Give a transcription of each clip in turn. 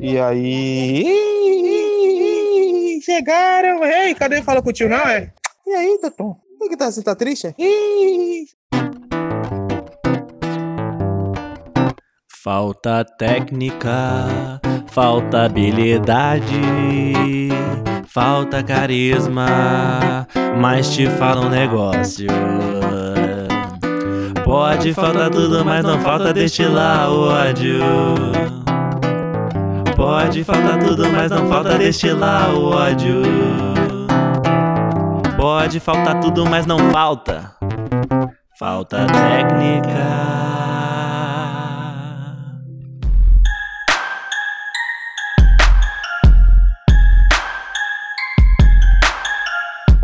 E aí. Chegaram. Ei, cadê? Fala com o tio, não é? E aí, Tatom? Por que tá, você tá triste? Ih, Falta técnica, falta habilidade, falta carisma, mas te falo um negócio. Pode faltar tudo, mas não falta destilar o ódio. Pode faltar tudo, mas não falta destilar o ódio. Pode faltar tudo, mas não falta. Falta técnica.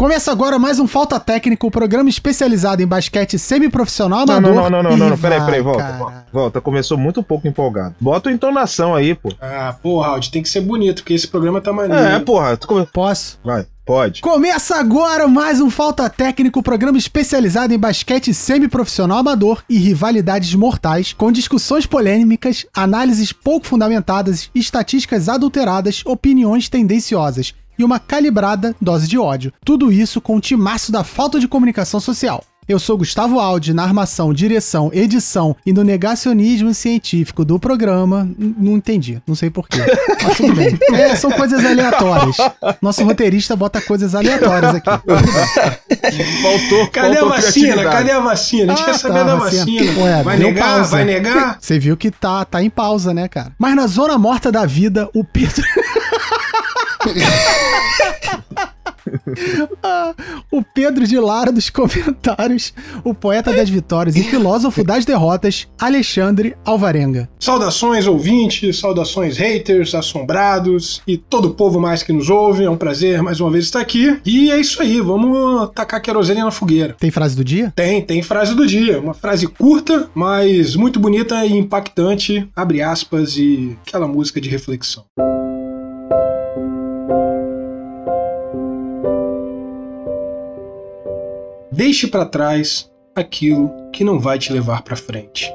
Começa agora mais um Falta Técnico, o programa especializado em basquete semiprofissional amador. não, não, não, não, não, não, peraí, peraí, volta, cara. volta, volta. Começou muito pouco empolgado. Bota a entonação aí, pô. Ah, porra, Raul, tem que ser bonito, porque esse programa tá maneiro. É, porra. Tu. Posso? Vai, pode. Começa agora mais um Falta Técnico, programa especializado em basquete semiprofissional amador e rivalidades mortais, com discussões polêmicas, análises pouco fundamentadas, estatísticas adulteradas, opiniões tendenciosas e uma calibrada dose de ódio. Tudo isso com o timaço da falta de comunicação social. Eu sou Gustavo Aldi, na armação, direção, edição e no negacionismo científico do programa. N- Não entendi, não sei porquê. Mas tudo bem. É, são coisas aleatórias. Nosso roteirista bota coisas aleatórias aqui. Faltou. Cadê a faltou vacina? criatividade. Cadê a vacina? A gente Ah, quer saber tá, da vacina. vacina. Ué, vai negar? pausa. Vai negar? Você viu que tá, tá em pausa, né, cara? Mas na zona morta da vida, o Pedro. Ah, o Pedro de Lara dos comentários, o poeta das vitórias e filósofo das derrotas, Alexandre Alvarenga. Saudações ouvintes, saudações haters, assombrados e todo o povo mais que nos ouve. É um prazer mais uma vez estar aqui. E é isso aí, vamos tacar querosene na fogueira. Tem frase do dia? Tem, tem frase do dia. Uma frase curta, mas muito bonita e impactante. Abre aspas e aquela música de reflexão. Deixe para trás aquilo que não vai te levar para frente.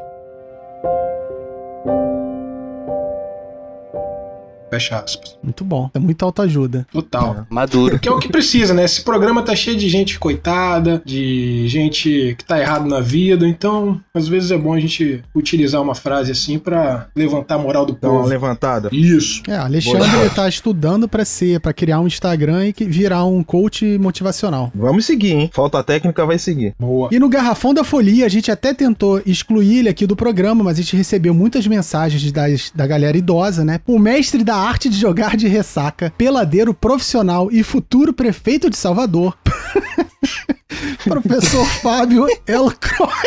Fecha aspas. Muito bom. É muito autoajuda. Total. Maduro. Que é o que precisa, né? Esse programa tá cheio de gente coitada, de gente que tá errado na vida, então às vezes é bom a gente utilizar uma frase assim pra levantar a moral do Dá uma povo. levantada. Isso. É, Alexandre tá estudando pra ser, para criar um Instagram e que- virar um coach motivacional. Vamos seguir, hein? Falta técnica vai seguir. Boa. E no Garrafão da Folia, a gente até tentou excluir ele aqui do programa, mas a gente recebeu muitas mensagens das, da galera idosa, né? O mestre da arte de jogar de ressaca, peladeiro profissional e futuro prefeito de Salvador, professor Fábio Elcroc.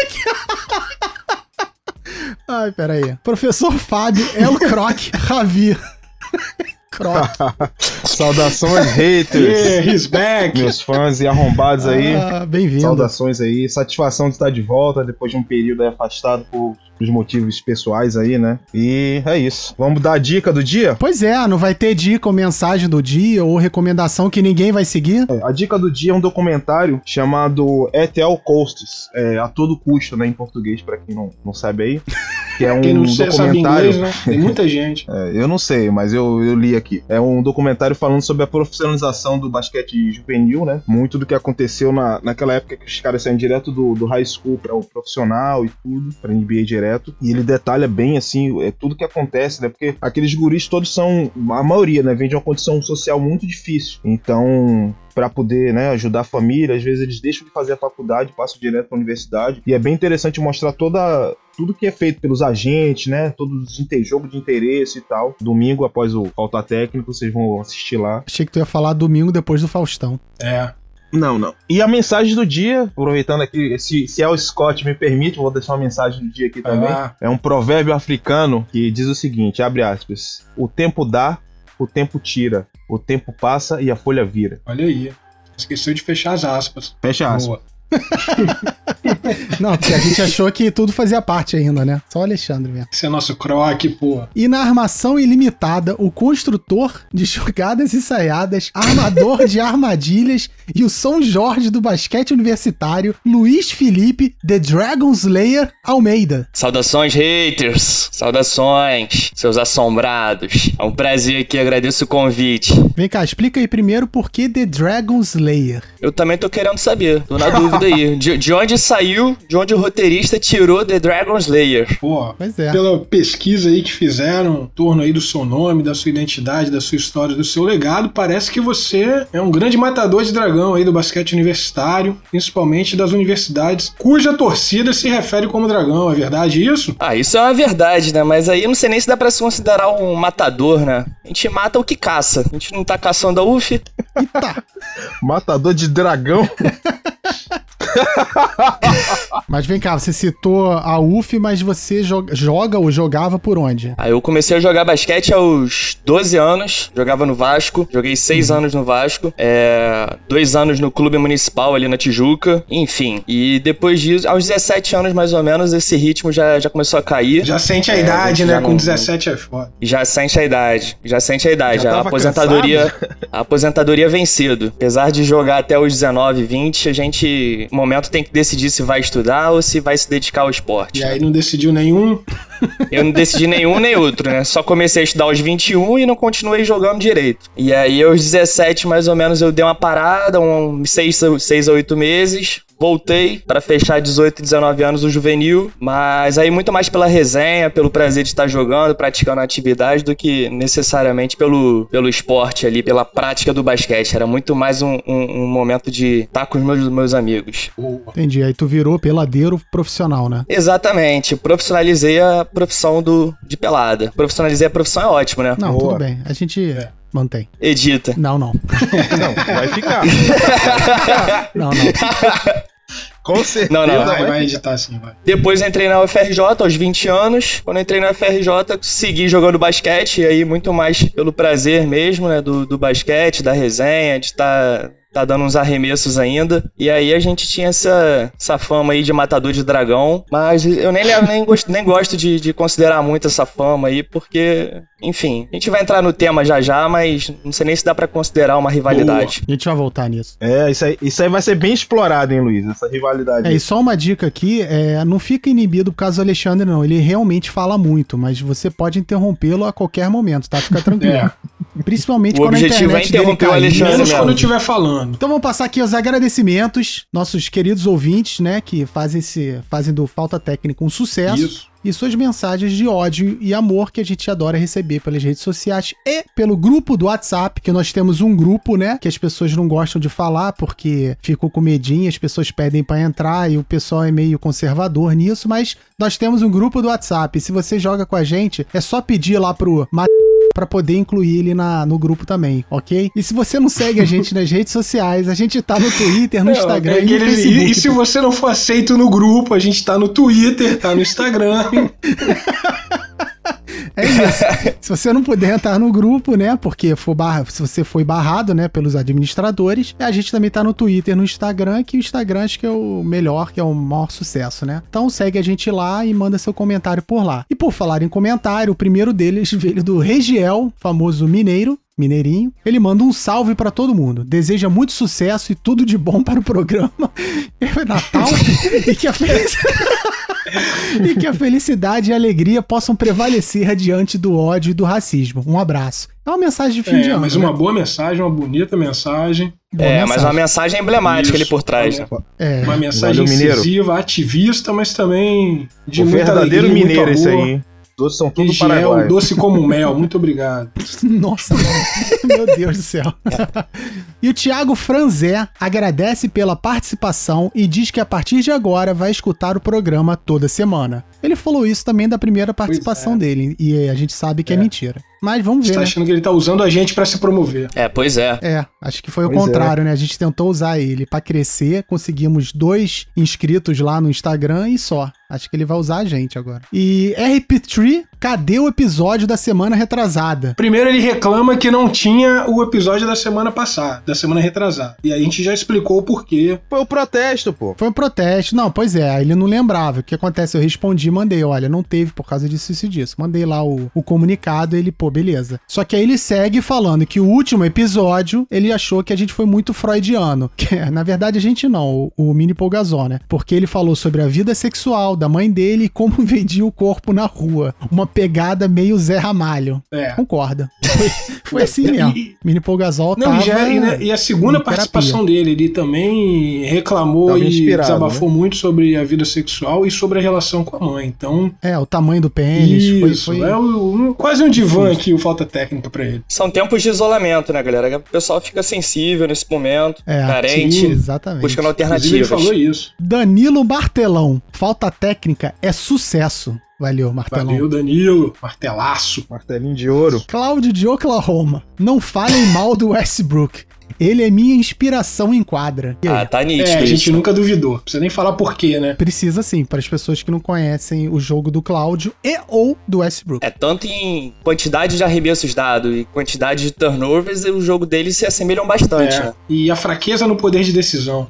Ai, peraí. Professor Fábio Elcroc Ravi. Croc. Saudações, haters. Yeah, he's back. Meus fãs e arrombados aí. Ah, Bem-vindo. Saudações aí. Satisfação de estar de volta depois de um período afastado por os motivos pessoais aí, né? E é isso. Vamos dar a dica do dia? Pois é, não vai ter dica ou mensagem do dia ou recomendação que ninguém vai seguir? É, A dica do dia é um documentário chamado At All Costs, é, a todo custo, né, em português, pra quem não, não sabe aí. Que é um Quem não sabe documentário. inglês, né? Tem muita gente. É, eu não sei, mas eu, eu li aqui. É um documentário falando sobre a profissionalização do basquete juvenil, né? Muito do que aconteceu na, naquela época que os caras saem direto do, do high school para o profissional e tudo, pra NBA direto. E ele detalha bem, assim, é, tudo que acontece, né? Porque aqueles guris todos são, a maioria, né? Vem de uma condição social muito difícil. Então, para poder né, ajudar a família. Às vezes eles deixam de fazer a faculdade, passam direto para a universidade. E é bem interessante mostrar toda tudo que é feito pelos agentes, né? Todos os inte- jogo de interesse e tal. Domingo após o falta técnico, vocês vão assistir lá. Achei que tu ia falar domingo depois do Faustão. É. Não, não. E a mensagem do dia, aproveitando aqui, se, se El Scott me permite, vou deixar uma mensagem do dia aqui Vai também. lá. É um provérbio africano que diz o seguinte, abre aspas, o tempo dá, o tempo tira, o tempo passa e a folha vira. Olha aí. Esqueceu de fechar as aspas. Fecha aspas. Boa. Não, porque a gente achou que tudo fazia parte ainda, né? Só o Alexandre mesmo. Esse é nosso croque, pô. E na armação ilimitada, o construtor de jogadas ensaiadas, armador de armadilhas e o São Jorge do basquete universitário, Luiz Felipe, The Dragon Slayer Almeida. Saudações, haters! Saudações, seus assombrados. É um prazer aqui, agradeço o convite. Vem cá, explica aí primeiro por que The Dragon Slayer. Eu também tô querendo saber, tô na dúvida aí. De, de onde saiu, de onde o roteirista tirou The Dragon Slayer? Pô, Pois é. pela pesquisa aí que fizeram em torno aí do seu nome, da sua identidade, da sua história, do seu legado, parece que você é um grande matador de dragão aí do basquete universitário, principalmente das universidades cuja torcida se refere como dragão, é verdade isso? Ah, isso é uma verdade, né? Mas aí eu não sei nem se dá pra se considerar um matador, né? A gente mata o que caça. A gente não tá caçando a UF. Eita! Matador de dragão. Mas vem cá, você citou a UF, mas você jo- joga ou jogava por onde? Aí eu comecei a jogar basquete aos 12 anos, jogava no Vasco, joguei 6 anos no Vasco, é, dois anos no clube municipal ali na Tijuca, enfim. E depois disso, aos 17 anos mais ou menos, esse ritmo já, já começou a cair. Já sente a É, idade, já né? não- Com 17 é foda. Já sente a idade, já sente a idade. Já a aposentadoria, a aposentadoria vem cedo. Apesar de jogar até os 19, 20, a gente, momento, tem que decidir se vai estudar ou se vai se dedicar ao esporte. E aí não decidiu nenhum. Eu não decidi nenhum nem outro, né? Só comecei a estudar aos 21 e não continuei jogando direito. E aí, aos 17, mais ou menos, eu dei uma parada, uns 6 a 8 meses. Voltei para fechar 18 e 19 anos o juvenil, mas aí muito mais pela resenha, pelo prazer de estar jogando, praticando a atividade, do que necessariamente pelo, pelo esporte ali, pela prática do basquete. Era muito mais um, um- um momento de estar com os meus, meus amigos. Entendi. Aí tu virou peladeiro profissional, né? Exatamente, profissionalizei a profissão do, de pelada. Profissionalizei a profissão é ótimo, né? Não, Boa. tudo bem. A gente mantém. Edita. Não, não. Não, vai ficar. Não, não. Com certeza. Não, não, Vai, vai editar assim, vai. Depois entrei na UFRJ aos 20 anos. Quando entrei na UFRJ, segui jogando basquete, e aí muito mais pelo prazer mesmo, né? Do, do basquete, da resenha, de estar tá dando uns arremessos ainda. E aí a gente tinha essa, essa fama aí de matador de dragão. Mas eu nem, nem, gosto, nem gosto de, de considerar muito essa fama aí, porque, enfim, a gente vai entrar no tema já já, mas não sei nem se dá pra considerar uma rivalidade. A gente vai voltar nisso. É, isso aí, isso aí vai ser bem explorado, hein, Luiz? Essa rivalidade. É, e só uma dica aqui, é, não fica inibido por causa do Alexandre, não. Ele realmente fala muito, mas você pode interrompê-lo a qualquer momento, tá? Fica tranquilo. É. Principalmente O quando a é internet dele interromper o cair. Alexandre Menos mesmo. quando eu estiver falando. Então vamos passar aqui aos agradecimentos, nossos queridos ouvintes, né, que fazem, esse, fazem do Falta Técnica um sucesso. Isso. E suas mensagens de ódio e amor que a gente adora receber pelas redes sociais e pelo grupo do WhatsApp, que nós temos um grupo, né? Que as pessoas não gostam de falar porque ficou com medinho, as pessoas pedem pra entrar e o pessoal é meio conservador nisso, mas nós temos um grupo do WhatsApp. Se você joga com a gente, é só pedir lá pro Ma- pra poder incluir ele na, no grupo também, ok? E se você não segue a gente nas redes sociais, a gente tá no Twitter, no Instagram É, e no aquele- Facebook. e, e se você não for aceito no grupo, a gente tá no Twitter, tá no Instagram. É isso. se você não puder entrar no grupo, né? Porque for barra, se você foi barrado, né, pelos administradores, a gente também tá no Twitter, no Instagram, que o Instagram acho que é o melhor, que é o maior sucesso, né? Então segue a gente lá e manda seu comentário por lá. E por falar em comentário, o primeiro deles veio do Regiel, famoso mineiro. Mineirinho, ele manda um salve pra todo mundo. Deseja muito sucesso e tudo de bom para o programa. É Natal e que a felicidade e que a felicidade e a alegria possam prevalecer diante do ódio e do racismo. Um abraço. É uma mensagem de fim de É, ano. mas né? uma boa mensagem, uma bonita mensagem. Boa é, mas mensagem. uma mensagem emblemática Isso. ali por trás. né? É, Uma mensagem Valeu, incisiva, ativista, mas também de o muita verdadeiro alegria, mineiro, muito esse aí. Todos são tudo Regiel, paraguaios. doce como mel. Muito obrigado. Nossa, meu Deus do céu. e o Thiago Franzé agradece pela participação e diz que a partir de agora vai escutar o programa toda semana. Ele falou isso também da primeira participação é. dele, e a gente sabe que é, É. mentira. Mas vamos Você ver, tá né? achando que ele tá usando a gente pra se promover. É, pois é. É, acho que foi o Pois é. contrário, né? A gente tentou usar ele pra crescer, conseguimos dois inscritos lá no Instagram e só. Acho que ele vai usar a gente agora. E RP3 cadê o episódio da semana retrasada? Primeiro ele reclama que não tinha o episódio da semana passada, da semana retrasada. E aí a gente já explicou o porquê. Foi o protesto, pô. Foi um protesto. Não, pois é, aí ele não lembrava. O que acontece? Eu respondi, mandei, olha, não teve por causa disso, isso e disso. Mandei lá o, o comunicado, ele, pô, beleza. Só que aí ele segue falando que o último episódio, ele achou que a gente foi muito freudiano. Que, na verdade, a gente não, o, o Mini Polgazon, né? Porque ele falou sobre a vida sexual da mãe dele e como vendia o corpo na rua. Uma pegada meio Zé Ramalho. É. Concorda. Foi, foi assim mesmo. E- Mini Polgazol Não, tava... e, já- e, né, e a segunda participação dele, ele também reclamou Tava e inspirado, desabafou muito sobre a vida sexual e sobre a relação com a mãe. Então, É, o tamanho do pênis. foi- isso, foi, é o- um- quase um divã aqui, o falta técnica pra ele. São tempos de isolamento, né, galera? O pessoal fica sensível nesse momento, É, carente, sim, Exatamente. buscando Inclusive, ele alternativas. falou isso. Danilo Martelão. Falta técnica é sucesso. Valeu, Martelão. Valeu, Danilo. Martelaço. Martelinho de ouro. Cláudio de Oklahoma. Não falem mal do Westbrook. Ele é minha inspiração em quadra. E? Ah, tá É, nítido a gente isso. nunca duvidou. Precisa nem falar porquê, né? Precisa sim, para as pessoas que não conhecem o jogo do Cláudio e ou do Westbrook. É tanto em quantidade de arremessos dados e quantidade de turnovers, o jogo deles se assemelham bastante, É. né? E a fraqueza no poder de decisão.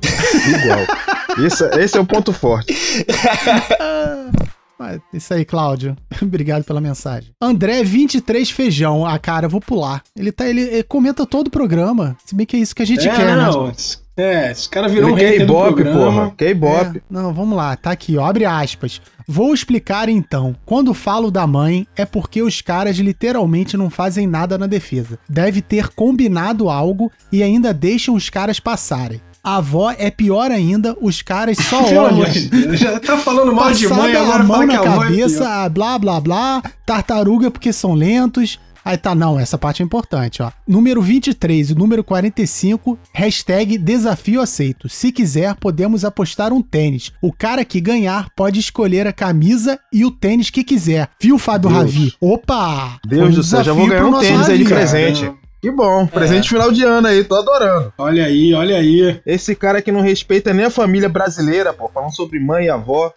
Igual. Isso, esse é o ponto forte. Ah, Isso aí, Cláudio. Obrigado pela mensagem. André 23 Feijão. Ah, cara, eu vou pular. Ele tá ele, ele comenta todo o programa. Se bem que é isso que a gente é, quer, né? não. É, esse cara virou um programa. porra. Ibope. É, não, vamos lá, tá aqui, ó, abre aspas. Vou explicar então. Quando falo da mãe, é porque os caras literalmente não fazem nada na defesa. Deve ter combinado algo e ainda deixam os caras passarem. A avó é pior ainda, os caras só olham. já tá falando mal de mãe, agora a mão na é cabeça, ah, blá blá blá, tartaruga porque são lentos. Aí tá, não, essa parte é importante, ó. Número 23 e número 45, hashtag desafio aceito. Se quiser, podemos apostar um tênis. O cara que ganhar pode escolher a camisa e o tênis que quiser. Viu, Fábio Deus. Ravi? Opa! Deus do céu, já vou ganhar um tênis aí de Ravi. presente. Que bom, presente final de ano aí, tô adorando. Olha aí, olha aí. Esse cara que não respeita nem a família brasileira, pô, falando sobre mãe e avó.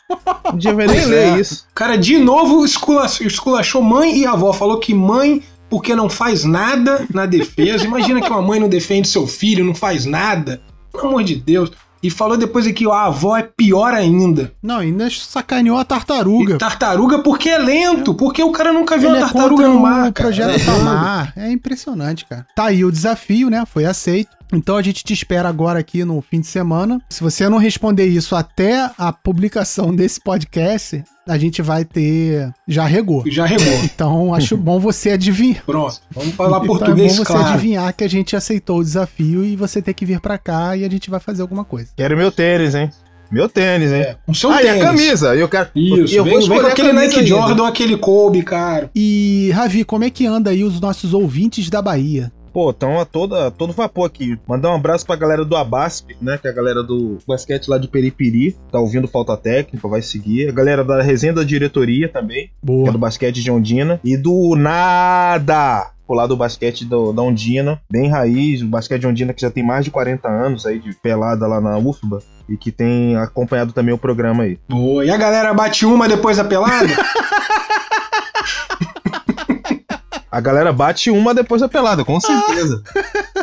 Dia vai nem ler é. isso. Cara de novo escula- esculachou mãe e avó. Falou que mãe, porque não faz nada na defesa. Imagina que uma mãe não defende seu filho, não faz nada. Pelo amor de Deus. E falou depois aqui, ó, a avó é pior ainda. Não, ainda sacaneou a E tartaruga. tartaruga porque é lento, porque o cara nunca viu Ele uma é tartaruga contra no o mar, cara. projeto É. Tamar. É impressionante, cara. Tá aí o desafio, né? Foi aceito. Então a gente te espera agora aqui no fim de semana. Se você não responder isso até a publicação desse podcast, a gente vai ter. Já regou. Já regou. Então acho bom você adivinhar. Pronto. Vamos falar então português, é bom você claro. adivinhar que a gente aceitou o desafio e você ter que vir pra cá e a gente vai fazer alguma coisa. Quero meu tênis, hein? Meu tênis, hein? É, com seu ah, tênis. e a camisa? Eu quero. Isso, eu vem, vou vem com aquele Nike ainda. Jordan ou aquele Kobe, cara. E, Ravi, como é que anda aí os nossos ouvintes da Bahia? Pô, tão a toda, todo vapor aqui. Mandar um abraço pra galera do Abasp, né? Que é a galera do basquete lá de Peripiri. Tá ouvindo falta técnica, vai seguir. A galera da resenha da diretoria também, que é Boa. do basquete de Ondina. E do Nada! Lá do basquete do- da Ondina, bem raiz, o basquete de Ondina que já tem mais de 40 anos aí de pelada lá na UFBA e que tem acompanhado também o programa aí. Boa. E a galera bate uma depois da pelada? A galera bate uma depois da pelada, com certeza.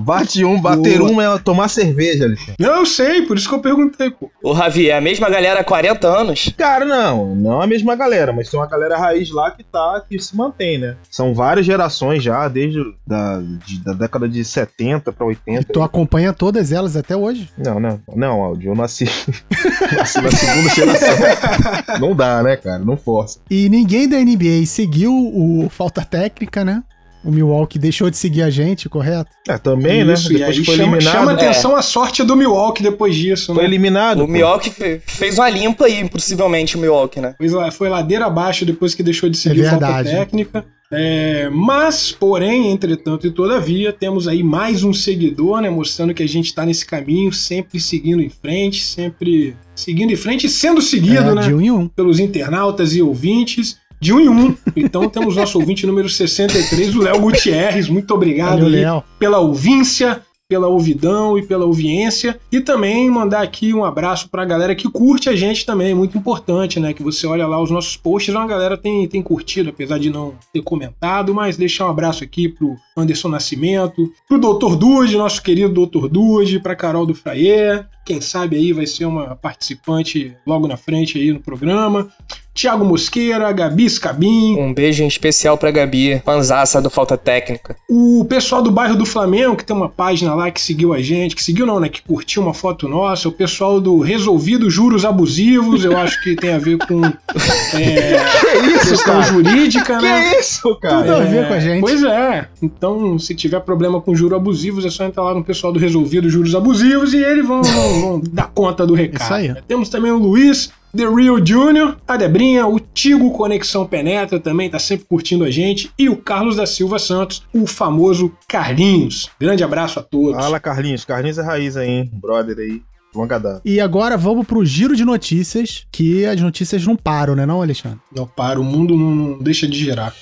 Bate um, bater Boa. uma é tomar cerveja, Alexandre. Não, eu sei, por isso que eu perguntei, pô. O Ravi, é a mesma galera há 40 anos? Cara, não, não a mesma galera, mas tem uma galera raiz lá que tá, que se mantém, né? São várias gerações já, desde da, de- da década de 70 pra 80. Tu acompanha todas elas até hoje? Não, não, não, Aldi, eu nasci, nasci na segunda geração. Não dá, né, cara? Não força. E ninguém da NBA seguiu o falta técnica, né? O Milwaukee deixou de seguir a gente, correto? É, também, isso, né? e Depois foi chama, eliminado. chama É. atenção a sorte do Milwaukee depois disso, Foi né? eliminado. O pô. Milwaukee fe- fez uma limpa aí, possivelmente, o Milwaukee, né? Foi lá- Foi ladeira abaixo depois que deixou de seguir É o falta verdade. técnica. É, mas, porém, entretanto e todavia, temos aí mais um seguidor, né? Mostrando que a gente tá nesse caminho, sempre seguindo em frente, sempre seguindo em frente e sendo seguido, é, né? De um em um. pelos internautas e ouvintes, de um em um. Então temos nosso ouvinte número 63, o Léo Gutierrez. Muito obrigado Valeu, pela ouvíncia. pela ouvidão e pela ouviência. E também mandar aqui um abraço pra galera que curte a gente também, muito importante, né? Que você olha lá os nossos posts, a galera tem, tem curtido, apesar de não ter comentado, mas deixar um abraço aqui pro Anderson Nascimento, pro Dr. Dude, nosso querido Dr. Dude, pra Carol do Fraier, quem sabe aí vai ser uma participante logo na frente aí no programa. Tiago Mosqueira, Gabi Scabin. Um beijo em especial pra Gabi, fanzaça do Falta Técnica. O pessoal do bairro do Flamengo, que tem uma página lá que seguiu a gente, que seguiu não, né? Que curtiu uma foto nossa. O pessoal do Resolvido Juros Abusivos, eu acho que tem a ver com é, Que isso, questão cara? jurídica, né? Que isso, cara? Tudo a ver com a gente. Pois é. Então, se tiver problema com juros abusivos, é só entrar lá no pessoal do Resolvido Juros Abusivos e eles vão, vão- vão dar conta do recado. Isso aí. Temos também o Luiz. The Real Junior, a Debrinha, o Tigo Conexão Penetra também tá sempre curtindo a gente, e o Carlos da Silva Santos, o famoso Carlinhos. Grande abraço a todos. Fala, Carlinhos. Carlinhos é raiz aí, hein? Brother aí. Longa data. E agora vamos pro giro de notícias, que as notícias não param, né não, Alexandre? Não para, o mundo não, não deixa de girar.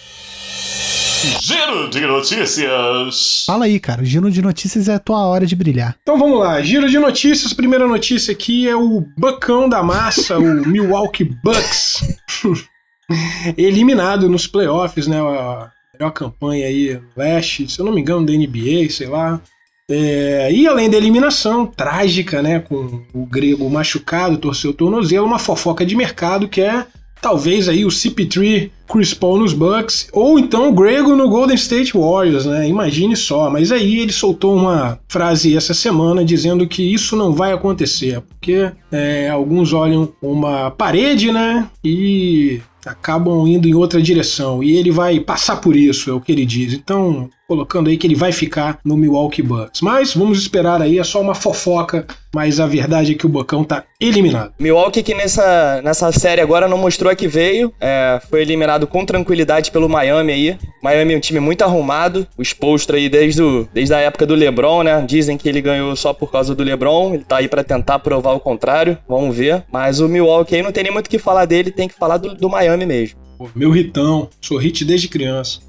Giro de notícias. Fala aí, cara, o giro de notícias é a tua hora de brilhar. Então vamos lá, giro de notícias. Primeira notícia aqui é o Bucão da Massa, o Milwaukee Bucks. Eliminado nos playoffs, né? A melhor campanha aí no leste, se eu não me engano, da NBA, sei lá. É, e além da eliminação trágica, né? Com o grego machucado, torceu o tornozelo, uma fofoca de mercado que é talvez aí o CP3 Chris Paul nos Bucks, ou então o Grego no Golden State Warriors, né? Imagine só. Mas aí ele soltou uma frase essa semana dizendo que isso não vai acontecer, porque é, alguns olham uma parede, né? E acabam indo em outra direção. E ele vai passar por isso, é o que ele diz. Então, colocando aí que ele vai ficar no Milwaukee Bucks. Mas vamos esperar aí, é só uma fofoca, mas a verdade é que o Bucão tá eliminado. Milwaukee que nessa, nessa série agora não mostrou a que veio, é, foi eliminado com tranquilidade pelo Miami aí. Miami é um time muito arrumado, o Spolstra aí desde, o, desde a época do LeBron, né? Dizem que ele ganhou só por causa do LeBron, ele tá aí pra tentar provar o contrário, vamos ver. Mas o Milwaukee aí não tem nem muito o que falar dele, tem que falar do, do Miami mesmo. Pô, meu hitão, sou hit desde criança.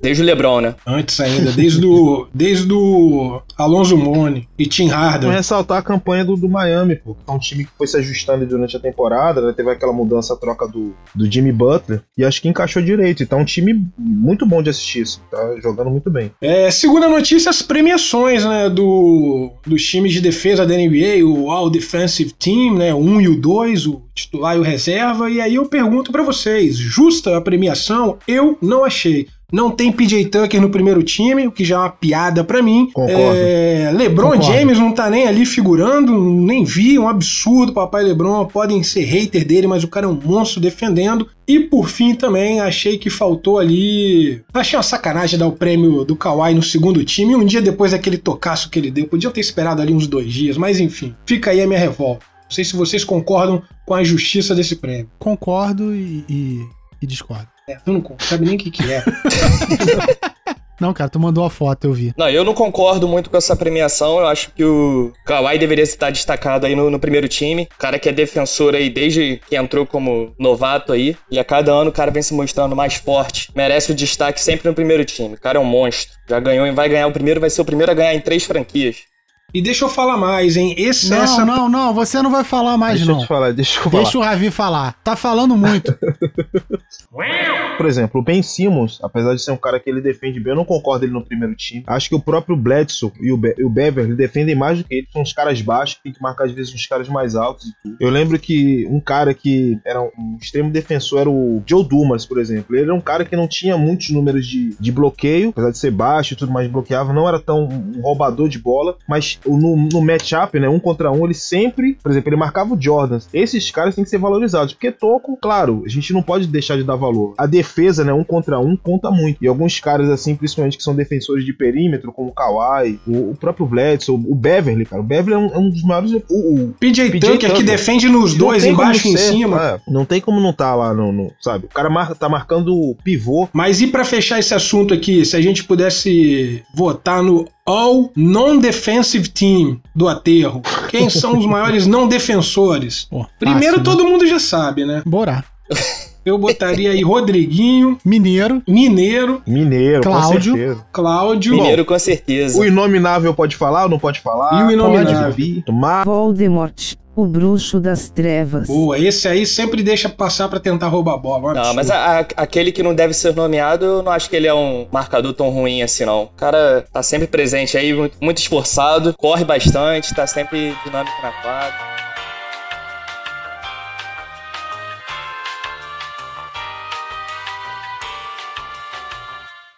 Desde o LeBron, né? Antes ainda, desde o, desde o Alonso Mone e Tim Vamos Harden. ressaltar a campanha do, do Miami, pô. que É um time que foi se ajustando durante a temporada, né? Teve aquela mudança, a troca do, do Jimmy Butler. E acho que encaixou direito. E tá um time muito bom de assistir isso. Tá jogando muito bem. É, segunda notícia, as premiações né, do, dos times de defesa da NBA, o All Defensive Team, né, o 1 e o 2, o titular e o reserva. E aí eu pergunto pra vocês, justa a premiação? Eu não achei. Não tem PJ Tucker no primeiro time, o que já é uma piada pra mim. Concordo. É, LeBron Concordo. James não tá nem ali figurando, nem vi, um absurdo. Papai LeBron, podem ser hater dele, mas o cara é um monstro defendendo. E por fim também achei que faltou ali. Achei uma sacanagem dar o prêmio do Kawhi no segundo time, um dia depois daquele tocaço que ele deu. Podiam ter esperado ali uns dois dias, mas enfim, fica aí a minha revolta. Não sei se vocês concordam com a injustiça desse prêmio. Concordo e, e, e discordo. É, tu não sabe nem o que, que é. Não, cara, tu mandou a foto, eu vi. Não, eu não concordo muito com essa premiação. Eu acho que o Kawhi deveria estar destacado aí no, no primeiro time. O cara que é defensor aí desde que entrou como novato aí. E a cada ano o cara vem se mostrando mais forte. Merece o destaque sempre no primeiro time. O cara é um monstro. Já ganhou e vai ganhar o primeiro, vai ser o primeiro a ganhar em três franquias. E deixa eu falar mais, hein? Esse, Não, essa não, não, você não vai falar mais, deixa eu não. te falar, deixa eu falar. Deixa o Ravi falar. Tá falando muito. Por exemplo, o Ben Simmons, apesar de ser um cara que ele defende bem, eu não concordo ele no primeiro time. Acho que o próprio Bledsoe e o, Be e o Beverly defendem mais do que ele. São uns caras baixos que tem que marcar às vezes uns caras mais altos e tudo. Eu lembro que um cara que era um extremo defensor era o Joe Dumas, por exemplo. Ele era um cara que não tinha muitos números de, de bloqueio, apesar de ser baixo e tudo mais, bloqueava. Não era tão um roubador de bola, mas no, no matchup, né, um contra um, ele sempre, por exemplo, ele marcava o Jordan. Esses caras têm que ser valorizados, porque toco, claro, a gente não pode deixar de dar valor. A defesa, né, um contra um, conta muito. E alguns caras, assim, principalmente que são defensores de perímetro, como o Kawhi, o, o próprio Bledsoe, o Beverly, cara. O Beverly é um, é um dos maiores. O, o PJ, PJ Tucker que defende nos não dois, embaixo e em cima. é, não tem como não tá lá no, no- sabe? O cara mar, tá marcando o pivô. Mas e pra fechar esse assunto aqui, se a gente pudesse votar no All Non-Defensive Team do aterro, quem são os maiores não defensores? Pô, Primeiro fácil, né? todo mundo já sabe, né? Borá. Eu botaria aí Rodriguinho, Mineiro. Mineiro, Mineiro, Cláudio. com certeza. Cláudio Mineiro com certeza. O Inominável pode falar ou não pode falar? e o Inominável. Pode. Voldemort, o bruxo das trevas. Boa, esse aí sempre deixa passar pra tentar roubar a bola. Não, absurdo. mas a- a- aquele que não deve ser nomeado, eu não acho que ele é um marcador tão ruim assim, não. O cara tá sempre presente aí, muito, muito esforçado, corre bastante, tá sempre dinâmico na quadra.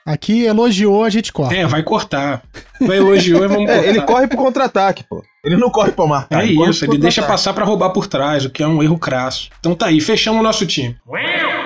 Aqui elogiou, a gente corta. É, vai cortar. Vai elogiou e vamos cortar. É, ele corre pro contra-ataque, pô. Ele não corre pra marcar. É corre isso, ele deixa passar pra roubar por trás, o que é um erro crasso. Então tá aí, fechamos o nosso time.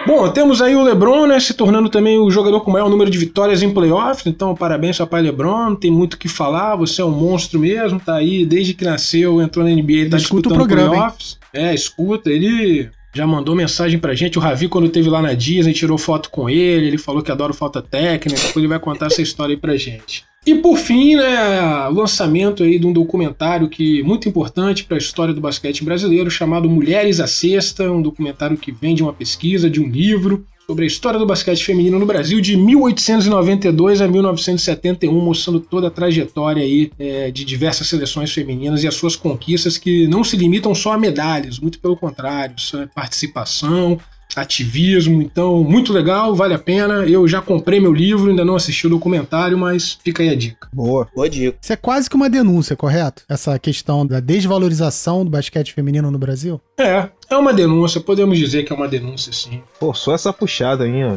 Bom, temos aí o LeBron, né, se tornando também o jogador com maior número de vitórias em playoffs, então parabéns papai LeBron, não tem muito o que falar, você é um monstro mesmo, tá aí desde que nasceu, entrou na NBA, tá Escuta o disputando programa, hein? playoffs. É, escuta, ele já mandou mensagem pra gente, o Ravi quando teve lá na Disney, tirou foto com ele, ele falou que adora falta técnica, depois ele vai contar essa história aí pra gente. E por fim, né, lançamento aí de um documentário que muito importante para a história do basquete brasileiro, chamado Mulheres à Sexta, um documentário que vem de uma pesquisa, de um livro sobre a história do basquete feminino no Brasil de 1892 a 1971, mostrando toda a trajetória aí é, de diversas seleções femininas e as suas conquistas que não se limitam só a medalhas, muito pelo contrário, é participação, ativismo, então muito legal, vale a pena. Eu já comprei meu livro, ainda não assisti o documentário, mas fica aí a dica. Boa. Boa dica. Isso é quase que uma denúncia, correto? Essa questão da desvalorização do basquete feminino no Brasil? É, é uma denúncia, podemos dizer que é uma denúncia sim. Pô, só essa puxada aí, ó.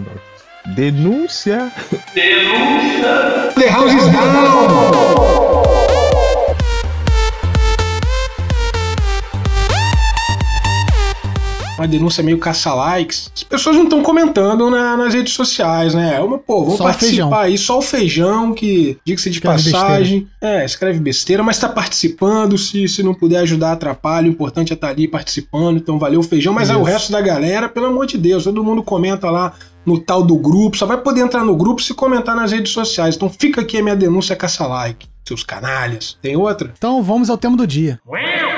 Denúncia. The House is down! Uma denúncia meio caça-likes. As pessoas não estão comentando na- nas redes sociais, né? É uma, pô, vamos Só o participar feijão. aí, só o feijão, que, diga-se de Escreve passagem. É, escreve besteira, mas tá participando. Se, se não puder ajudar, atrapalha. O importante é estar ali participando. Então, valeu o feijão. Mas é o Isso. resto da galera, pelo amor de Deus, todo mundo comenta lá no tal do grupo. Só vai poder entrar no grupo se comentar nas redes sociais. Então fica aqui a minha denúncia caça-like. Seus canalhas. Tem outra? Então vamos ao tema do dia.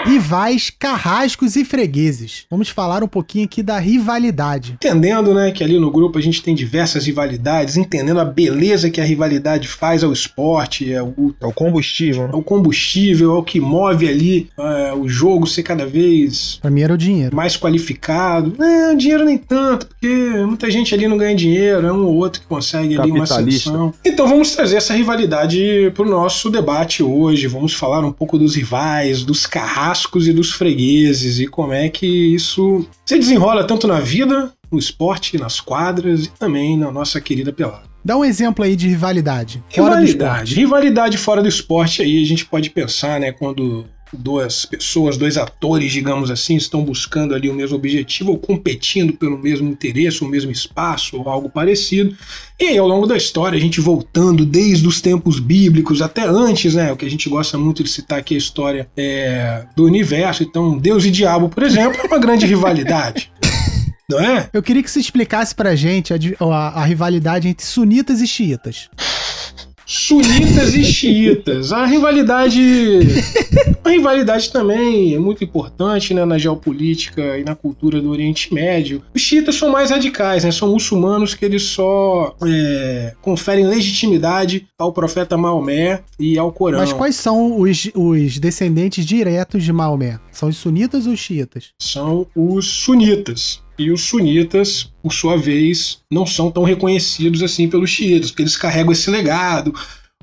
Rivais, carrascos e fregueses. Vamos falar um pouquinho aqui da rivalidade. Entendendo, né, que ali no grupo a gente tem diversas rivalidades, entendendo a beleza que a rivalidade faz ao esporte, é o, É o combustível, né? é o combustível, é o que move ali é, o jogo ser cada vez Pra mim era o dinheiro. mais qualificado. É, dinheiro nem tanto, porque muita gente ali não ganha dinheiro, é um ou outro que consegue ali uma ascensão. Então vamos trazer essa rivalidade pro nosso debate hoje. Vamos falar um pouco dos rivais, dos carrascos e dos fregueses e como é que isso se desenrola tanto na vida, no esporte, nas quadras e também na nossa querida pelada. Dá um exemplo aí de rivalidade. Fora do Rivalidade. esporte. Rivalidade fora do esporte aí a gente pode pensar, né, quando duas pessoas, dois atores, digamos assim, estão buscando ali o mesmo objetivo ou competindo pelo mesmo interesse, o mesmo espaço ou algo parecido. E aí, ao longo da história, a gente voltando desde os tempos bíblicos até antes, né, o que a gente gosta muito de citar aqui é a história é, do universo. Então, Deus e Diabo, por exemplo, é uma grande rivalidade. Não é? Eu queria que você explicasse pra gente a, a- a rivalidade entre sunitas e xiitas. Sunitas e xiitas. A rivalidade. A rivalidade também é muito importante né, na geopolítica e na cultura do Oriente Médio. Os xiitas são mais radicais, né? São muçulmanos que eles só é, conferem legitimidade ao profeta Maomé e ao Corão. Mas quais são os, os descendentes diretos de Maomé? São os sunitas ou os xiitas? São os sunitas. E os sunitas, por sua vez, não são tão reconhecidos assim pelos xiitas, porque eles carregam esse legado,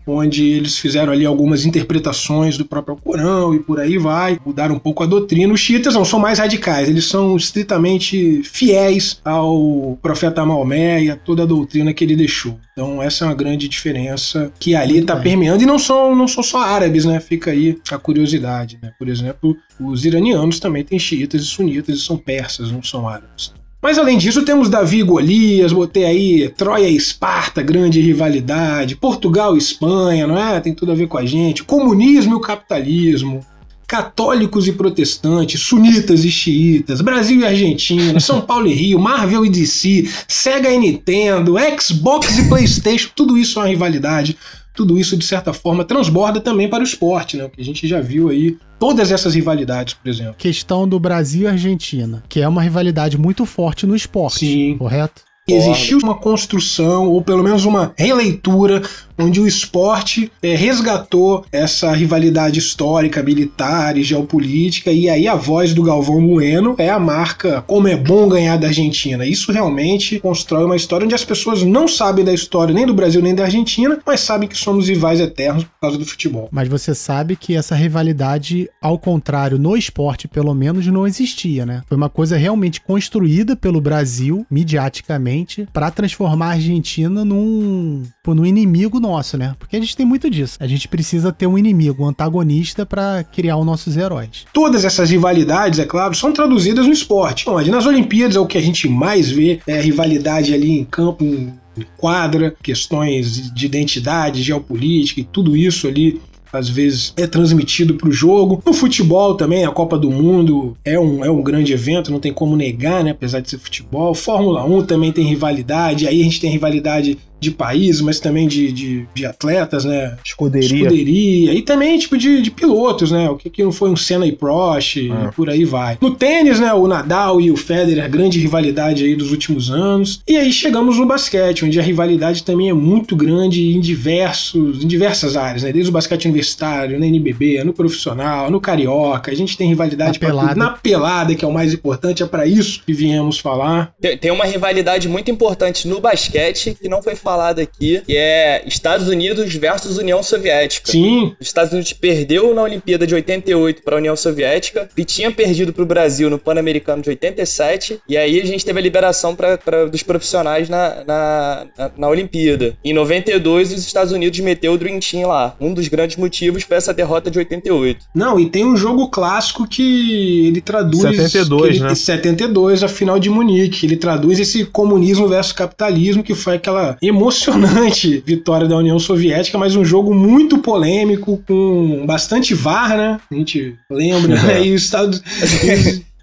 onde eles fizeram ali algumas interpretações do próprio Corão e por aí vai, mudaram um pouco a doutrina. Os xiitas não são mais radicais, eles são estritamente fiéis ao profeta Maomé e a toda a doutrina que ele deixou. Então essa é uma grande diferença que ali está permeando e não são, não são só árabes, né? Fica aí a curiosidade, né? Por exemplo, os iranianos também têm xiitas e sunitas e são persas, não são árabes. Mas além disso, temos Davi e Golias, botei aí Troia e Esparta, grande rivalidade, Portugal e Espanha, não é? Tem tudo a ver com a gente. Comunismo e o capitalismo, católicos e protestantes, sunitas e xiitas, Brasil e Argentina, São Paulo e Rio, Marvel e DC, Sega e Nintendo, Xbox e PlayStation, tudo isso é uma rivalidade tudo isso, de certa forma, transborda também para o esporte, né? O que a gente já viu aí, todas essas rivalidades, por exemplo. Questão do Brasil e Argentina, que é uma rivalidade muito forte no esporte, Sim. correto? Existiu uma construção, ou pelo menos uma releitura, onde o esporte eh, resgatou essa rivalidade histórica, militar e geopolítica, e aí a voz do Galvão Bueno é a marca como é bom ganhar da Argentina. Isso realmente constrói uma história onde as pessoas não sabem da história nem do Brasil nem da Argentina, mas sabem que somos rivais eternos por causa do futebol. Mas você sabe que essa rivalidade, ao contrário, no esporte pelo menos, não existia, né? Foi uma coisa realmente construída pelo Brasil, midiaticamente, para transformar a Argentina num, num inimigo nosso, né? Porque a gente tem muito disso. A gente precisa ter um inimigo, um antagonista para criar os nossos heróis. Todas essas rivalidades, é claro, são traduzidas no esporte. Nas Olimpíadas é o que a gente mais vê, é a rivalidade ali em campo, em quadra, questões de identidade, geopolítica e tudo isso ali às vezes é transmitido para o jogo. No futebol também, a Copa do Mundo é um, é um grande evento, não tem como negar, né? Apesar de ser futebol. Fórmula 1 também tem rivalidade, aí a gente tem rivalidade de país, mas também de, de, de atletas, né? Escuderia. Escuderia. E também, tipo, de, de pilotos, né? O que, que não foi um Senna e Prost, e Ah. por aí vai. No tênis, né? O Nadal e o Federer, grande rivalidade aí dos últimos anos. E aí chegamos no basquete, onde a rivalidade também é muito grande em diversos, em diversas áreas, né? Desde o basquete universitário, na NBB, no profissional, no carioca. A gente tem rivalidade Na pelada. Na pelada, que é o mais importante, é para isso que viemos falar. Tem, tem uma rivalidade muito importante no basquete que não foi falada aqui, que é Estados Unidos versus União Soviética. Sim, Os Estados Unidos perdeu na Olimpíada de 88 para a União Soviética e tinha perdido para o Brasil no Pan-Americano de 87. E aí a gente teve a liberação pra, pra- dos profissionais na, na, na, na Olimpíada. Em 92, os Estados Unidos meteu o Dream Team lá. Um dos grandes motivos foi essa derrota de 88. Não, e tem um jogo clássico que ele traduz. 72, que ele- né? 72, a final de Munique. Ele traduz esse comunismo versus capitalismo, que foi aquela emocionante vitória da União Soviética, mas um jogo muito polêmico, com bastante VAR, né? A gente lembra, né? E os Estados.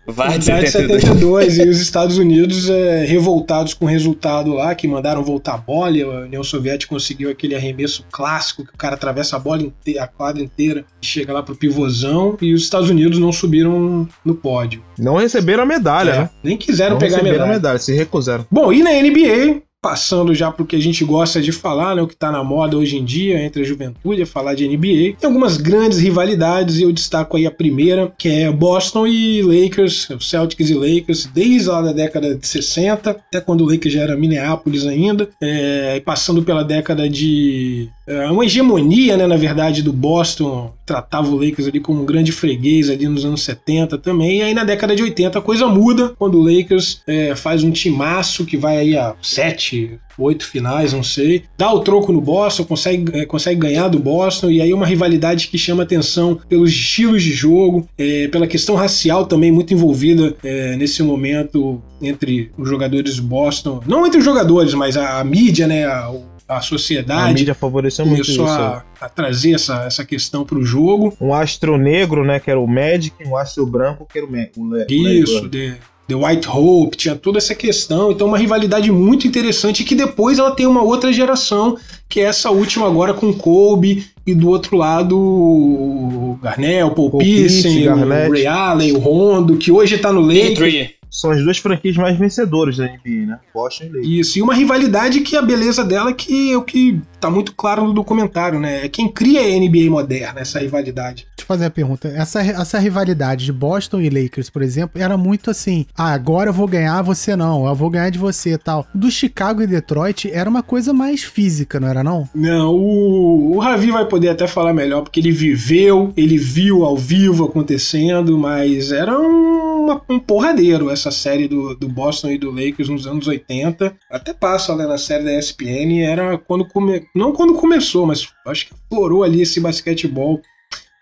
VAR de VAR de 72. 72 e os Estados Unidos é, revoltados com o resultado lá, que mandaram voltar a bola, e a União Soviética conseguiu aquele arremesso clássico, que o cara atravessa a bola inteira, a quadra inteira, e chega lá pro pivôzão, e os Estados Unidos não subiram no pódio. Não receberam a medalha, É, né? Nem quiseram Não pegar a receberam medalha. se recusaram. Bom, e na NBA, passando já pro que a gente gosta de falar, né, o que tá na moda hoje em dia entre a juventude, é falar de NBA. Tem algumas grandes rivalidades e eu destaco aí a primeira, que é Boston e Lakers, Celtics e Lakers, desde lá da década de 60, até quando o Lakers já era Minneapolis ainda, é, passando pela década de é, uma hegemonia, né, na verdade, do Boston, tratava o Lakers ali como um grande freguês ali nos anos 70 também, e aí na década de 80 a coisa muda, quando o Lakers é, faz um timaço que vai aí a sete, oito finais, não sei, dá o troco no Boston, consegue, é, consegue ganhar do Boston, e aí uma rivalidade que chama atenção pelos estilos de jogo, é, pela questão racial também muito envolvida é, nesse momento entre os jogadores do Boston, não entre os jogadores, mas a, a mídia, né, a A sociedade mídia favoreceu muito isso. começou a, a trazer essa, essa questão para o jogo. Um astro negro, né, que era o Magic, um astro branco, que era o, Ma o, Le o Larry Isso, Bird. The, The White Hope, tinha toda essa questão. Então, uma rivalidade muito interessante que depois ela tem uma outra geração, que é essa última agora com Kobe e do outro lado o Garnett, o Paul Paul Pierce, o. Ray Allen, o Rondo, que hoje tá no Lakers. São as duas franquias mais vencedoras da NBA, né? Boston e Lakers. Isso, e uma rivalidade que a beleza dela é que é o que tá muito claro no documentário, né? É quem cria a NBA moderna, essa rivalidade. Eu fazer a pergunta. Essa, essa rivalidade de Boston e Lakers, por exemplo, era muito assim: ah, agora eu vou ganhar, você não, eu vou ganhar de você e tal. Do Chicago e Detroit era uma coisa mais física, não era não? Não, o, o Ravi vai poder até falar melhor, porque ele viveu, ele viu ao vivo acontecendo, mas era um, uma- um porradeiro essa série do, do Boston e do Lakers nos anos 80. Até passa né, na série da ESPN, era quando come, não quando começou, mas acho que florou ali esse basquetebol.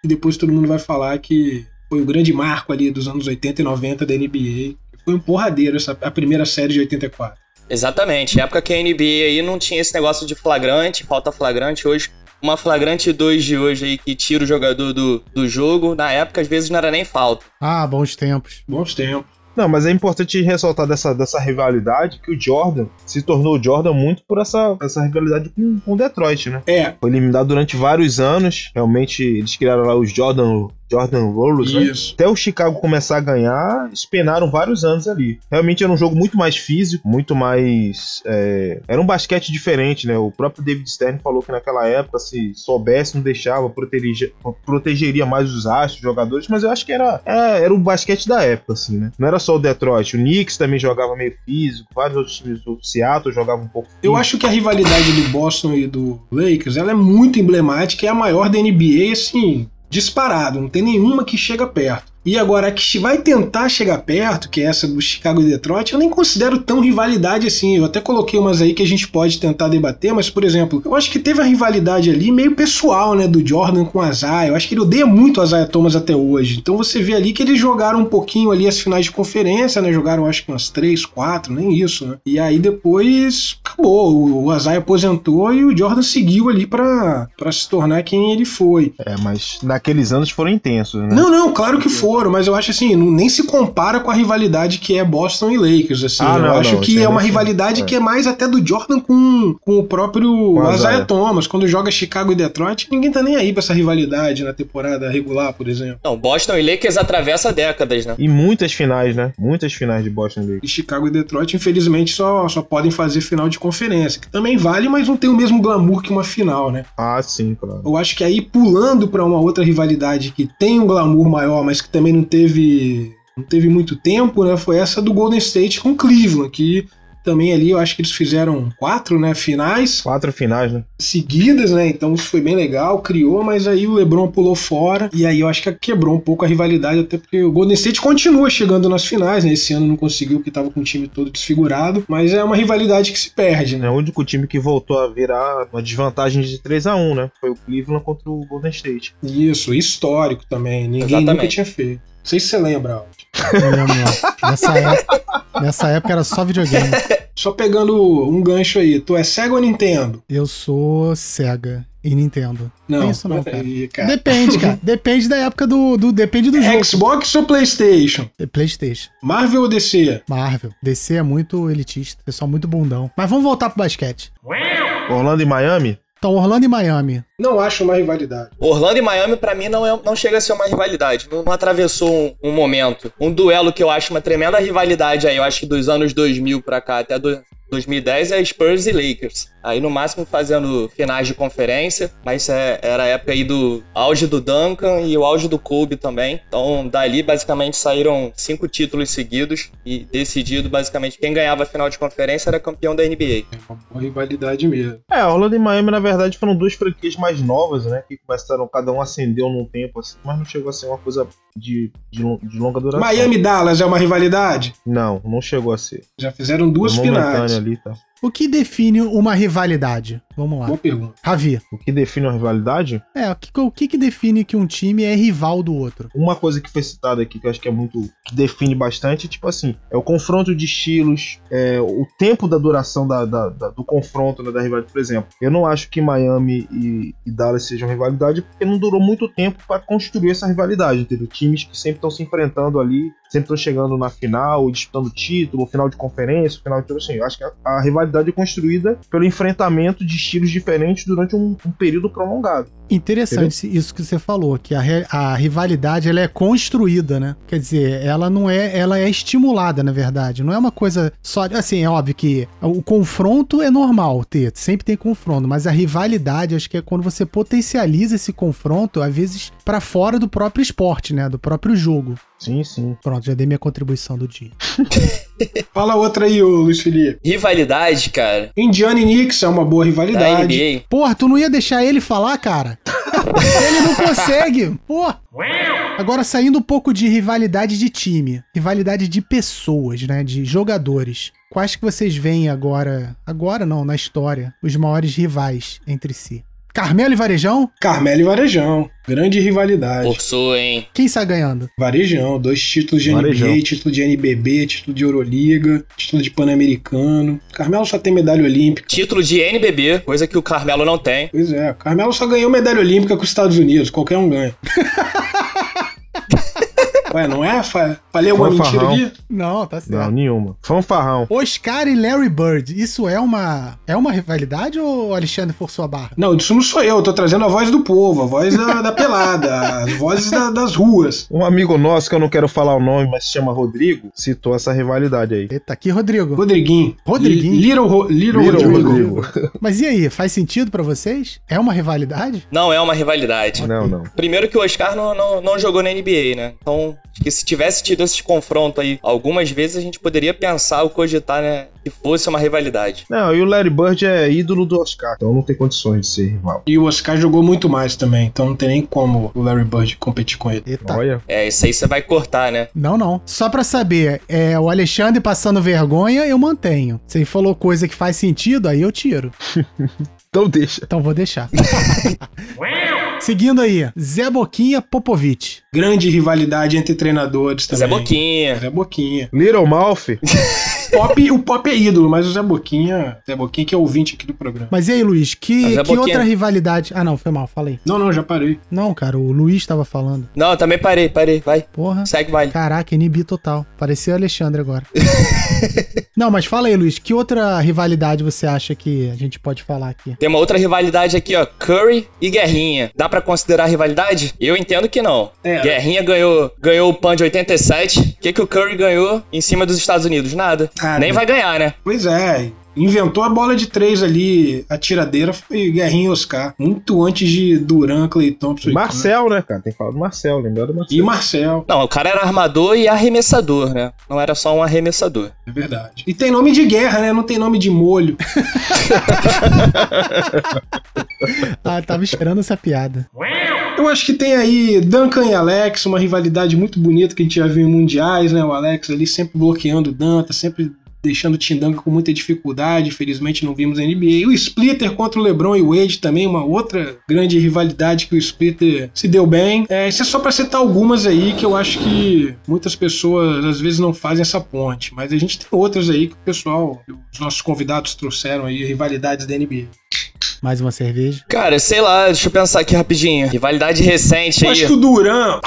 E depois todo mundo vai falar que foi o grande marco ali dos anos 80 e 90 da NBA. Foi um porradeiro essa, a primeira série de 84. Exatamente. Época que a NBA aí não tinha esse negócio de flagrante, falta flagrante. Hoje, uma flagrante 2 de hoje aí que tira o jogador do, do jogo. Na época, às vezes, não era nem falta. Ah, bons tempos. Bons tempos. Não, mas é importante ressaltar dessa, dessa rivalidade que o Jordan se tornou o Jordan muito por essa, essa rivalidade com, com o Detroit, né? É, Foi eliminado durante vários anos. Realmente, eles criaram lá os Jordan, Jordan Rollers, né? Até o Chicago começar a ganhar, eles penaram vários anos ali. Realmente era um jogo muito mais físico, muito mais. é, Era um basquete diferente, né? O próprio David Stern falou que naquela época, se soubesse, não deixava, protegeria, protegeria mais os astros, os jogadores, mas eu acho que era, é, era o basquete da época, assim, né? Não era só o Detroit, o Knicks também jogava meio físico, vários outros times do Seattle jogavam um pouco físico. Eu acho que a rivalidade do Boston e do Lakers ela é muito emblemática, é a maior da NBA, assim, disparado. Não tem nenhuma que chega perto. E agora, a que vai tentar chegar perto, que é essa do Chicago e Detroit, eu nem considero tão rivalidade assim. Eu até coloquei umas aí que a gente pode tentar debater, mas, por exemplo, eu acho que teve a rivalidade ali meio pessoal, né, do Jordan com o Isaiah. Eu acho que ele odeia muito o Isaiah Thomas até hoje. Então você vê ali que eles jogaram um pouquinho ali as finais de conferência, né? Jogaram acho que umas três, quatro, nem isso, né? E aí depois acabou. O- Isaiah aposentou e o Jordan seguiu ali pra pra se tornar quem ele foi. É, mas naqueles anos foram intensos, né? Não, não, claro que foram, mas eu acho assim, não- nem se compara com a rivalidade que é Boston e Lakers, assim. Ah, eu não, acho não, que aí é uma rivalidade é. que é mais até do Jordan com, com o próprio Com Isaiah. Thomas. Quando joga Chicago e Detroit, ninguém tá nem aí pra essa rivalidade na temporada regular, por exemplo. Não, Boston e Lakers atravessa décadas, né? E muitas finais, né? Muitas finais de Boston Lakers. E Chicago e Detroit, infelizmente, só, só podem fazer final de conferência, que também vale, mas não tem o mesmo glamour que uma final, né? Ah, sim, claro. Eu acho que aí pulando pra uma outra rivalidade que tem um glamour maior, mas que também não teve não teve muito tempo, né? Foi essa do Golden State com Cleveland, que também ali eu acho que eles fizeram quatro, né, finais Quatro finais, né? seguidas, né? Então isso foi bem legal, criou, mas aí o LeBron pulou fora e aí eu acho que quebrou um pouco a rivalidade, até porque o Golden State continua chegando nas finais, né? Esse ano não conseguiu porque tava com o time todo desfigurado, mas é uma rivalidade que se perde, né? É o único time que voltou a virar uma desvantagem de 3 a 1 né? Foi o Cleveland contra o Golden State. Isso, histórico também. Ninguém Exatamente. nunca tinha feito. Não sei se você lembra. Não lembro. Nessa época, nessa época era só videogame. Só pegando um gancho aí, tu é Sega ou Nintendo? Eu sou Sega e Nintendo. Não, Tem isso não, cara. Aí, cara. Depende, cara. Depende da época do. do depende do jogo. Xbox ou PlayStation? PlayStation. Marvel ou DC? Marvel. DC é muito elitista. Pessoal muito bundão. Mas vamos voltar pro basquete. Orlando e Miami? Então, Orlando e Miami. Não acho uma rivalidade. Orlando e Miami, pra mim, não, é- não chega a ser uma rivalidade. Não, não atravessou um, um momento. Um duelo que eu acho uma tremenda rivalidade aí, eu acho que dos anos 2000 pra cá até do- 2010 é Spurs e Lakers. Aí no máximo fazendo finais de conferência, mas é- era a época aí do auge do Duncan e o auge do Kobe também. Então dali basicamente saíram cinco títulos seguidos e decidido basicamente quem ganhava a final de conferência era campeão da NBA. É uma rivalidade mesmo. É, Orlando e Miami, na verdade, foram duas franquias mais novas, né? Que começaram, cada um acendeu num tempo, assim, mas não chegou a ser uma coisa de, de, de longa duração. Miami Dallas é uma rivalidade? Não, não chegou a ser. Já fizeram duas finais. ali, tá? O que define uma rivalidade? Vamos lá. Boa pergunta. Ravi. O que define uma rivalidade? É, o que, o que define que um time é rival do outro? Uma coisa que foi citada aqui que eu acho que é muito. que define bastante, tipo assim, é o confronto de estilos, é o tempo da duração da, da- da- do confronto, né, da rivalidade. Por exemplo, eu não acho que Miami e, e Dallas sejam rivalidade porque não durou muito tempo para construir essa rivalidade, entendeu? Times que sempre estão se enfrentando ali, sempre estão chegando na final, disputando título, final de conferência, final de tudo assim. Eu acho que a, a rivalidade é construída pelo enfrentamento de estilos diferentes durante um- um período prolongado. Interessante isso que você falou, que a, a rivalidade ela é construída, né? Quer dizer, ela não é, ela é estimulada, na verdade. Não é uma coisa só, assim, é óbvio que o confronto é normal ter, sempre tem confronto, mas a rivalidade acho que é quando você potencializa esse confronto, às vezes pra fora do próprio esporte, né? Do próprio jogo. Sim, sim. Pronto, já dei minha contribuição do dia. Fala outra aí, ô Luiz Felipe. Rivalidade, cara, Indiana e Knicks é uma boa da rivalidade. NBA. Porra, tu não ia deixar ele falar, cara? ele não consegue. Pô. Agora, saindo um pouco de rivalidade de time, rivalidade de pessoas, né? De jogadores. Quais que vocês veem agora, agora não, na história, os maiores rivais entre si? Carmelo e Varejão? Carmelo e Varejão. Grande rivalidade. Forçou, hein? Quem sai ganhando? Varejão, dois títulos de Varejão. NBA, título de NBB, título de Euroliga, título de Pan-Americano. Carmelo só tem medalha olímpica. Título de NBB, coisa que o Carmelo não tem. Pois é, Carmelo só ganhou medalha olímpica com os Estados Unidos, qualquer um ganha. Ué, não é? Fa- Falei uma Fanfarrão. mentira aqui? Não, tá certo. Não, nenhuma. Fanfarrão. Oscar e Larry Bird, isso é uma é uma rivalidade ou o Alexandre forçou a barra? Não, isso não sou eu. Eu tô trazendo a voz do povo, a voz da, da pelada, as vozes da- das ruas. Um amigo nosso, que eu não quero falar o nome, mas se chama Rodrigo, citou essa rivalidade aí. Eita, aqui, Rodrigo. Rodriguinho. Rodriguinho. Li- Little, Ro- Little, Little Rodrigo. Rodrigo. Mas e aí, faz sentido pra vocês? É uma rivalidade? Não é uma rivalidade. Não, não. Primeiro que o Oscar não, não, não jogou na NBA, né? Então, acho que se tivesse tido esse confronto aí algumas vezes, a gente poderia pensar ou cogitar, né? Que fosse uma rivalidade. Não, e o Larry Bird é ídolo do Oscar, então não tem condições de ser rival. E o Oscar jogou muito mais também, então não tem nem como o Larry Bird competir com ele. Eita. Olha, É, isso aí você vai cortar, né? Não, não. Só pra saber, é, o Alexandre passando vergonha, eu mantenho. Se ele falou coisa que faz sentido, aí eu tiro. então deixa. Então vou deixar. Seguindo aí, Zé Boquinha Popovic. Grande rivalidade entre treinadores também. Zé Boquinha. Zé Boquinha. Little Mouth, Pop, o Pop é ídolo, mas o Zé Boquinha. Zé Boquinha que é ouvinte aqui do programa. Mas e aí, Luiz, que, que Boquinha. outra rivalidade? Ah, não, foi mal, falei. Não, não, já parei. Não, cara, o Luiz tava falando. Não, eu também parei, parei. Vai, Porra. segue, vai. Caraca, inibi total. Parecia o Alexandre agora. não, mas fala aí, Luiz, que outra rivalidade você acha que a gente pode falar aqui? Tem uma outra rivalidade aqui, ó. Curry e Guerrinha. Dá pra considerar rivalidade? Eu entendo que não. É. Guerrinha ganhou, ganhou o PAN de 87. O que, que o Curry ganhou em cima dos Estados Unidos? Nada. Ah, Nem né? vai ganhar, né? Pois é. Inventou a bola de três ali, a tiradeira foi Guerrinha e Oscar. Muito antes de Duran, Clay Thompson. e Marcel, né, cara? Tem que falar do Marcel, lembrar do Marcel. E Marcel, Não, o cara era armador e arremessador, né? Não era só um arremessador. é verdade. E tem nome de guerra, né? Não tem nome de molho. Ah, tava esperando essa piada. Eu acho que tem aí Duncan e Alex, uma rivalidade muito bonita que a gente já viu em mundiais, né? O Alex ali sempre bloqueando o Danta, sempre deixando o Tindanga com muita dificuldade. Infelizmente não vimos na NBA. E o Splitter contra o LeBron e o Wade também, uma outra grande rivalidade que o Splitter se deu bem. É, isso é só para citar algumas aí que eu acho que muitas pessoas às vezes não fazem essa ponte. Mas a gente tem outras aí que o pessoal, os nossos convidados trouxeram aí, rivalidades da NBA. Mais uma cerveja. Cara, sei lá, deixa eu pensar aqui rapidinho. Rivalidade recente Eu aí. acho que o Duran.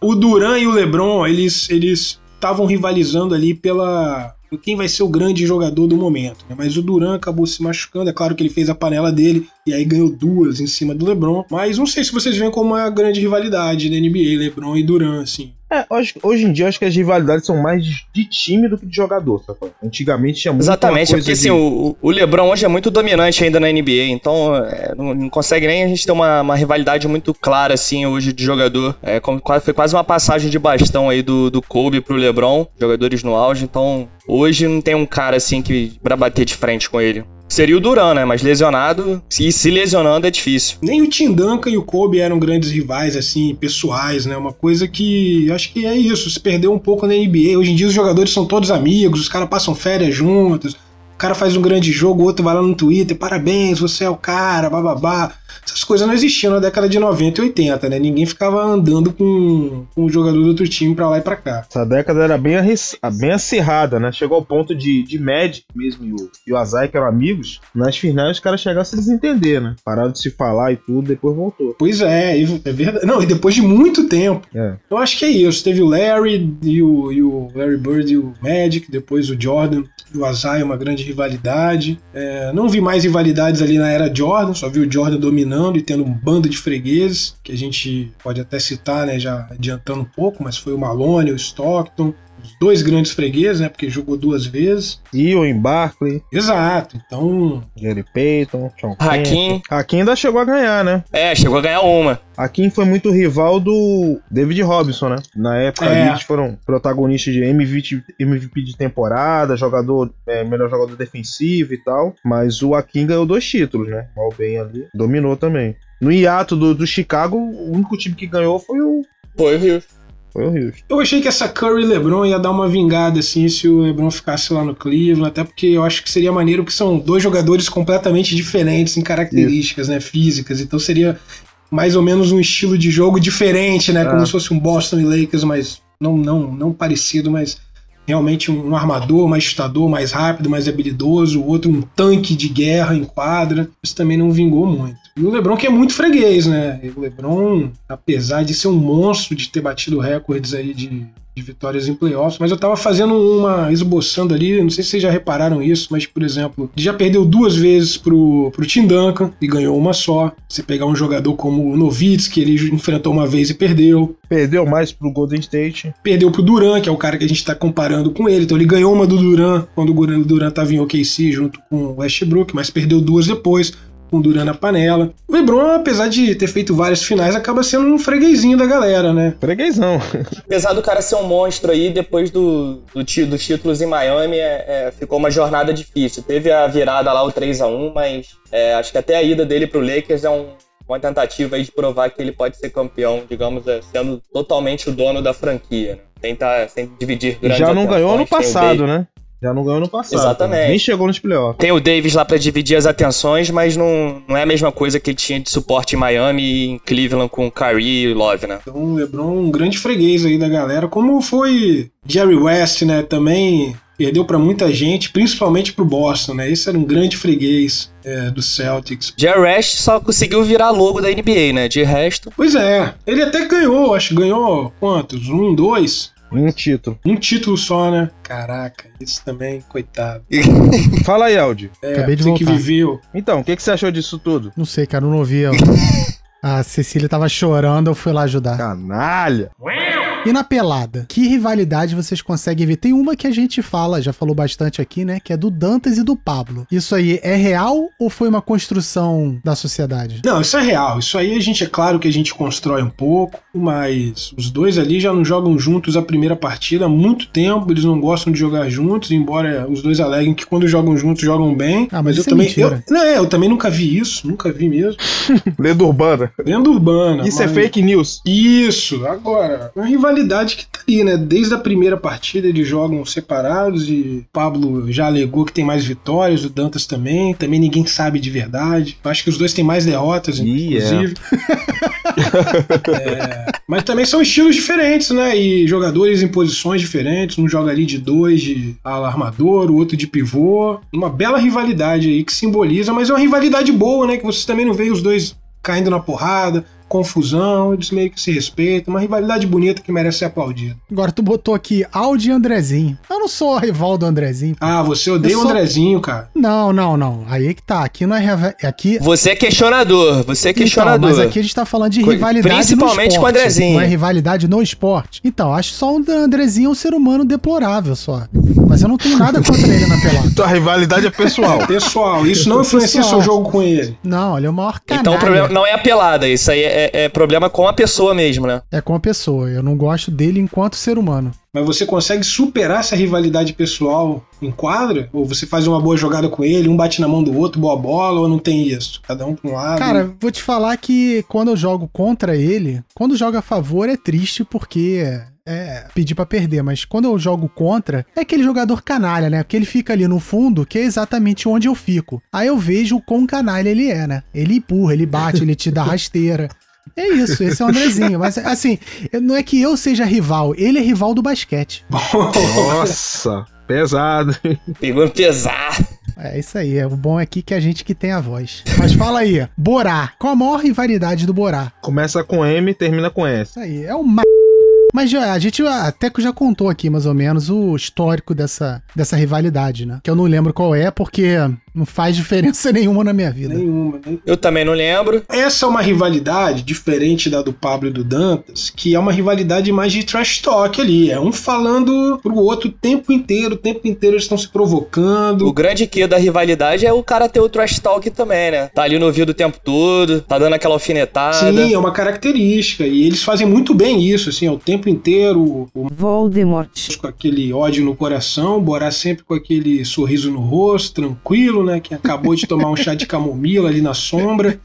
O Duran e o LeBron, eles eles estavam rivalizando ali pela quem vai ser o grande jogador do momento. né? Mas o Duran acabou se machucando. É claro que ele fez a panela dele e aí ganhou duas em cima do LeBron. Mas não sei se vocês veem como uma grande rivalidade da NBA, LeBron e Duran, assim. É, hoje, hoje em dia acho que as rivalidades são mais de, de time do que de jogador, sabe? Antigamente tinha muito Exatamente, uma porque coisa assim, de... o, o LeBron hoje é muito dominante ainda na NBA, então é, não, não consegue nem a gente ter uma, uma rivalidade muito clara assim hoje de jogador. É, como, foi quase uma passagem de bastão aí do, do Kobe pro LeBron, jogadores no auge, então hoje não tem um cara assim que pra bater de frente com ele. Seria o Duran, né? Mas lesionado, e se lesionando é difícil. Nem o Tim Duncan e o Kobe eram grandes rivais, assim, pessoais, né? Uma coisa que acho que é isso, se perdeu um pouco na NBA. Hoje em dia os jogadores são todos amigos, os caras passam férias juntos, cara faz um grande jogo, o outro vai lá no Twitter, parabéns, você é o cara, bababá. Essas coisas não existiam na década de 90 e 80, né? Ninguém ficava andando com, com o jogador do outro time pra lá e pra cá. Essa década era bem, bem acirrada, né? Chegou ao ponto de, de Magic mesmo e o, e o Azai, que eram amigos, nas finais os caras chegaram a se desentender, né? Pararam de se falar e tudo, depois voltou. Pois é, é verdade. Não, e depois de muito tempo. É. Eu acho que é isso. Teve o Larry e o, e o Larry Bird e o Magic, depois o Jordan o Azai, uma grande rivalidade. É, não vi mais rivalidades ali na era Jordan, só vi o Jordan dominando e tendo um bando de fregueses, que a gente pode até citar, né, já adiantando um pouco, mas foi o Malone, o Stockton, dois grandes fregueses, né, porque jogou duas vezes. Ewan Barkley, Exato, então Gary Payton, Sean Hakim. Hakim ainda chegou a ganhar, né? É, chegou a ganhar uma. Hakim foi muito rival do David Robinson, né? Na época É. ali eles foram protagonistas de MVP, MVP de temporada, jogador, é, melhor jogador defensivo e tal. Mas o Hakim ganhou dois títulos, né? Mal bem ali. Dominou também. No hiato do, do Chicago, o único time que ganhou foi o, Foi o Rio. Foi Houston. Eu achei que essa Curry e LeBron ia dar uma vingada assim se o LeBron ficasse lá no Cleveland, até porque eu acho que seria maneiro que são dois jogadores completamente diferentes em características, né, físicas. Então seria mais ou menos um estilo de jogo diferente, né, como Ah. se fosse um Boston e Lakers, mas não não não parecido, mas realmente um armador, mais chutador, mais rápido, mais habilidoso, o outro um tanque de guerra em quadra. Isso também não vingou muito. E o LeBron que é muito freguês, né? E o LeBron, apesar de ser um monstro de ter batido recordes aí de de vitórias em playoffs, mas eu tava fazendo uma esboçando ali, não sei se vocês já repararam isso, mas por exemplo, ele já perdeu duas vezes pro, pro Tim Duncan e ganhou uma só. Você pegar um jogador como o Nowitzki, ele enfrentou uma vez e perdeu. Perdeu mais pro Golden State. Perdeu pro Duran, que é o cara que a gente tá comparando com ele. Então ele ganhou uma do Duran quando o Duran tava em OKC junto com o Westbrook, mas perdeu duas depois com o Duran na panela. O LeBron, apesar de ter feito várias finais, acaba sendo um freguesinho da galera, né? Freguesão. Apesar do cara ser um monstro aí, depois do, do dos títulos em Miami, é, é, ficou uma jornada difícil. Teve a virada lá, o 3 a 1 mas é, acho que até a ida dele pro Lakers é um- uma tentativa aí de provar que ele pode ser campeão, digamos, é, sendo totalmente o dono da franquia. Né? Tentar sem dividir Já não ganhou no atenções. Tem o passado, né? Já não ganhou no passado. Exatamente. Nem chegou nos playoffs. Tem o Davis lá pra dividir as atenções, mas não, não é a mesma coisa que ele tinha de suporte em Miami e em Cleveland com Kyrie e Love, né? Então o LeBron um grande freguês aí da galera, como foi Jerry West, né? Também perdeu pra muita gente, principalmente pro Boston, né? Esse era um grande freguês é, do Celtics. Jerry West só conseguiu virar logo da NBA, né? De resto, Pois é, ele até ganhou, acho que ganhou quantos? Um, dois? Um título. Um título só, né? Caraca, isso também, coitado. Fala aí, Aldi. É, Acabei de você que voltar. viveu. Então, o que, que você achou disso tudo? Não sei, cara, eu não ouvi. A Cecília tava chorando, eu fui lá ajudar. Canalha. E na pelada, que rivalidade vocês conseguem ver? Tem uma que a gente fala, já falou bastante aqui, né? Que é do Dantas e do Pablo. Isso aí é real ou foi uma construção da sociedade? Não, isso é real. Isso aí a gente, é claro que a gente constrói um pouco, mas os dois ali já não jogam juntos a primeira partida há muito tempo. Eles não gostam de jogar juntos, embora os dois aleguem que quando jogam juntos jogam bem. Ah, mas eu é também. mentira. eu, não, é, eu também nunca vi isso, nunca vi mesmo. Lenda urbana. Lenda urbana. Isso é mas- fake news. Isso, agora, uma rivalidade que tá ali, né? Desde a primeira partida eles jogam separados e Pablo já alegou que tem mais vitórias, o Dantas também, também ninguém sabe de verdade. Acho que os dois têm mais derrotas, é. inclusive. É, mas também são estilos diferentes, né? E jogadores em posições diferentes. Um joga ali de dois de ala armador, o outro de pivô. Uma bela rivalidade aí que simboliza, mas é uma rivalidade boa, né? Que vocês também não veem os dois caindo na porrada, confusão, eles meio que se respeitam. Uma rivalidade bonita que merece ser aplaudida. Agora tu botou aqui Audi e Andrezinho. Eu não sou rival do Andrezinho. Ah, você odeia Eu o sou- Andrezinho, cara. Não, não, não. Aí é que tá. Aqui não é. riva- Aqui. você é questionador, você é Então, questionador. mas aqui a gente tá falando de rivalidade principalmente no com o esporte. Andrezinho. Não é rivalidade no esporte. Então, acho só o Andrezinho um ser humano deplorável só. Mas eu não tenho nada contra ele na pelada. Tua rivalidade é pessoal. Pessoal, isso não influencia Pessoal. seu jogo com ele. Não, ele é o maior canalha. Então o problema não é a pelada, isso aí é, é problema com a pessoa mesmo, né? É com a pessoa. Eu não gosto dele enquanto ser humano. Mas você consegue superar essa rivalidade pessoal em quadra? Ou você faz uma boa jogada com ele, um bate na mão do outro, boa bola, ou não tem isso? Cada um pra um lado. Cara, vou te falar que quando eu jogo contra ele, quando jogo a favor é triste porque é pedir pra perder, mas quando eu jogo contra, é aquele jogador canalha, né? Porque ele fica ali no fundo, que é exatamente onde eu fico. Aí eu vejo o quão canalha ele é, né? Ele empurra, ele bate, ele te dá rasteira. É isso, esse é o Andrezinho. Mas assim, não é que eu seja rival, ele é rival do basquete. Nossa, pesado. Pegou pesar. É isso aí. O bom é aqui que é a gente que tem a voz. Mas fala aí, Borá. Qual a maior rivalidade do Borá? Começa com M e termina com S. Isso aí, é o ma... Mas já, a gente até que já contou aqui mais ou menos o histórico dessa, dessa rivalidade, né? Que eu não lembro qual é, porque não faz diferença nenhuma na minha vida. Nenhuma, né? Eu também não lembro. Essa é uma rivalidade diferente da do Pablo e do Dantas, que é uma rivalidade mais de trash talk ali. É um falando pro outro o tempo inteiro, o tempo inteiro eles estão se provocando. O grande que da rivalidade é o cara ter o trash talk também, né? Tá ali no ouvido o tempo todo, tá dando aquela alfinetada. Sim, é uma característica. E eles fazem muito bem isso, assim, é o tempo inteiro, o Voldemort, com aquele ódio no coração, Borá sempre com aquele sorriso no rosto, tranquilo, né? Que acabou de tomar um chá de camomila ali na sombra.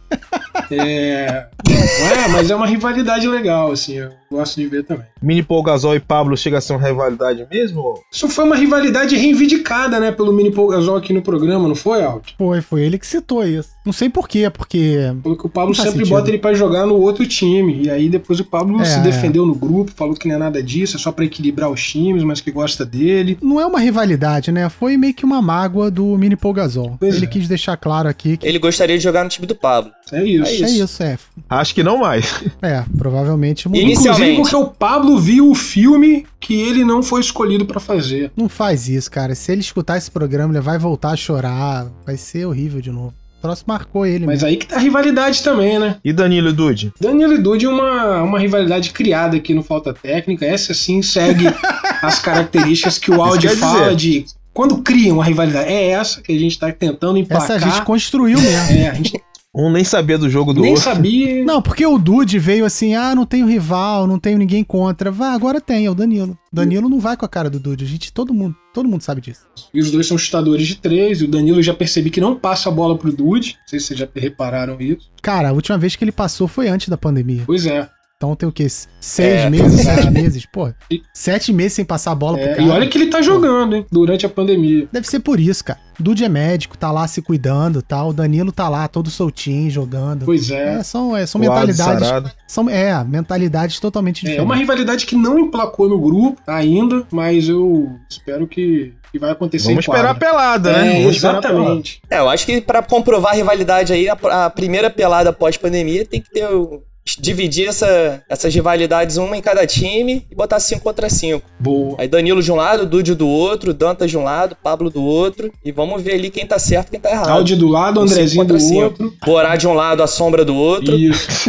É, Não é, mas é uma rivalidade legal, assim, eu gosto de ver também. Mini Paul Gasol e Pablo chega a ser uma rivalidade mesmo? Isso foi uma rivalidade reivindicada, né, pelo Mini Paul Gasol aqui no programa, não foi, Aldo? Foi, foi ele que citou isso. Não sei por quê, porque. Falou que o Pablo sempre sentido. bota ele pra jogar no outro time. E aí depois o Pablo É, se é. defendeu no grupo, falou que não é nada disso, é só pra equilibrar os times, mas que gosta dele. Não é uma rivalidade, né? Foi meio que uma mágoa do Mini Paul Gasol. Pois ele é. quis deixar claro aqui que Ele gostaria de jogar no time do Pablo. É isso. É é isso, é. Acho que não mais. É, provavelmente mudou. Inici- Inclusive Inicialmente. porque o Pablo viu o filme que ele não foi escolhido pra fazer. Não faz isso, cara. Se ele escutar esse programa, ele vai voltar a chorar. Vai ser horrível de novo. O troço marcou ele Mas mesmo. aí que tá a rivalidade também, né? E Danilo e Dude? Danilo e Dude é uma, uma rivalidade criada aqui no Falta Técnica. Essa sim segue as características que o áudio fala dizer. de quando cria uma rivalidade. É essa que a gente tá tentando emplacar. Essa a gente construiu mesmo. É, a gente Um nem sabia do jogo do nem outro. sabia. Não, porque o Dude veio assim, ah, não tenho rival, não tenho ninguém contra. Vá, agora tem, é o Danilo. Danilo não vai com a cara do Dude, a gente, todo mundo, todo mundo sabe disso. E os dois são chutadores de três. E o Danilo eu já percebi que não passa a bola pro Dude. Não sei se vocês já repararam isso. Cara, a última vez que ele passou foi antes da pandemia. Pois é. Então tem o quê? Seis É. meses, sete meses? Pô, sete meses sem passar a bola pro É, cara. e olha que ele tá jogando, hein? Durante a pandemia. Deve ser por isso, cara. Dude é médico, tá lá se cuidando e tal. O Danilo tá lá todo soltinho, jogando. Pois é. É, são, é, são mentalidades. sarado. São, é, mentalidades totalmente É diferentes. uma rivalidade que não emplacou no grupo ainda, mas eu espero que, que vai acontecer Vamos esperar a pelada, né? É, pelada. exatamente. É, eu acho que pra comprovar a rivalidade aí, a, a primeira pelada pós-pandemia tem que ter o- dividir essa, essas rivalidades uma em cada time e botar 5 contra 5. Boa. Aí Danilo de um lado, Dude do outro, Dantas de um lado, Pablo do outro. E vamos ver ali quem tá certo e quem tá errado. Áudio do lado, Um cinco Andrezinho do cinco. outro. Borá de um lado, a sombra do outro. Isso.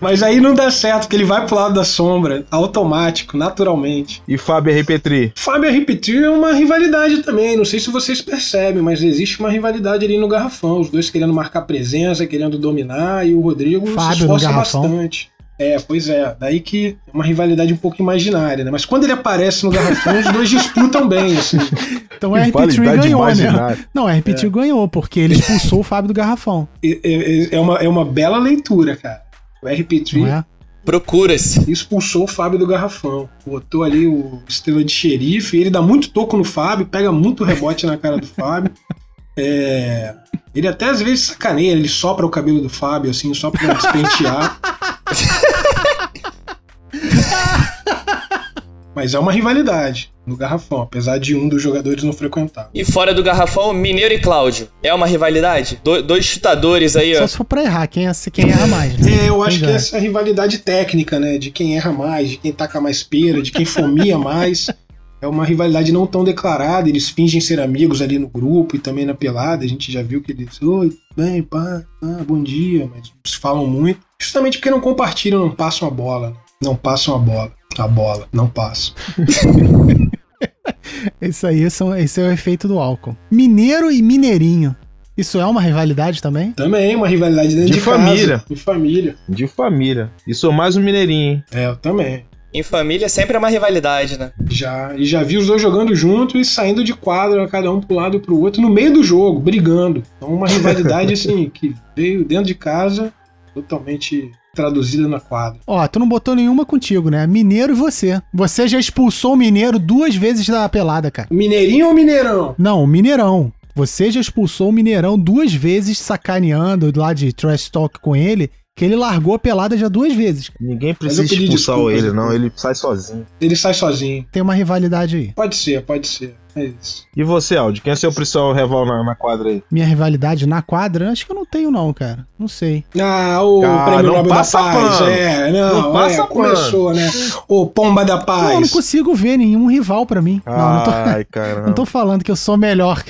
Mas aí não dá certo, porque ele vai pro lado da sombra, automático, naturalmente. E Fábio R. Petri? Fábio repetir é uma rivalidade também. Não sei se vocês percebem, mas existe uma rivalidade ali no garrafão. Os dois querendo marcar presença, querendo dominar, e o Rodrigo se Fábio no esforça bastante. É, pois é. Daí que é uma rivalidade um pouco imaginária, né? Mas quando ele aparece no garrafão, os dois disputam bem, assim. Então o RP3 Rivalidade ganhou, né? imaginária. Não, o RP3 ganhou, porque ele expulsou o Fábio do Garrafão. É, é- é uma, é uma bela leitura, cara. O RP3 Não é? Procura-se. expulsou o Fábio do garrafão. Botou ali o estrela de xerife. Ele dá muito toco no Fábio, pega muito rebote na cara do Fábio. É, Ele até às vezes sacaneia, ele sopra o cabelo do Fábio, assim, só pra despentear. Mas é uma rivalidade no garrafão, apesar de um dos jogadores não frequentar. E fora do garrafão, Mineiro e Cláudio. É uma rivalidade? Do- dois chutadores aí, ó. Só se for pra errar, quem, é- quem erra mais, né? É, eu acho Quem que essa é a rivalidade técnica, né? De quem erra mais, de quem taca mais pera, de quem fomia mais. É uma rivalidade não tão declarada, eles fingem ser amigos ali no grupo e também na pelada. A gente já viu que eles, oi, tudo bem, pá, ah, bom dia, mas se falam muito. Justamente porque não compartilham, não passam a bola. Não passam a bola. A bola, não passam. Isso aí são, esse é o efeito do álcool. Mineiro e Mineirinho. Isso é uma rivalidade também? Também uma rivalidade dentro De de, família. casa. De família. De família. E sou mais um mineirinho, hein? É, eu também. Em família sempre é uma rivalidade, né? Já, e já vi os dois jogando junto e saindo de quadra, cada um pro lado e pro outro, no meio do jogo, brigando. Então, uma rivalidade, assim, que veio dentro de casa, totalmente traduzida na quadra. Ó, tu não botou nenhuma contigo, né? Mineiro e você. Você já expulsou o Mineiro duas vezes da pelada, cara. Mineirinho ou Mineirão? Não, o Mineirão. Você já expulsou o Mineirão duas vezes sacaneando lá de trash talk com ele, que ele largou a pelada já duas vezes. Ninguém precisa expulsar desculpas, ele, não. Ele sai sozinho. Ele sai sozinho. Tem uma rivalidade aí. Pode ser, pode ser. É isso. E você, Aldi? Quem é seu principal rival na, na quadra aí? Minha rivalidade na quadra? Acho que eu não tenho, não, cara. Não sei. Ah, o Ah, Prêmio não Nobel da Paz. pano. É, não, Não passa é, começou, né? O Pomba da Não, eu não Paz. consigo ver nenhum rival pra mim. Não, não tô, Ai, cara. não tô falando que eu sou melhor.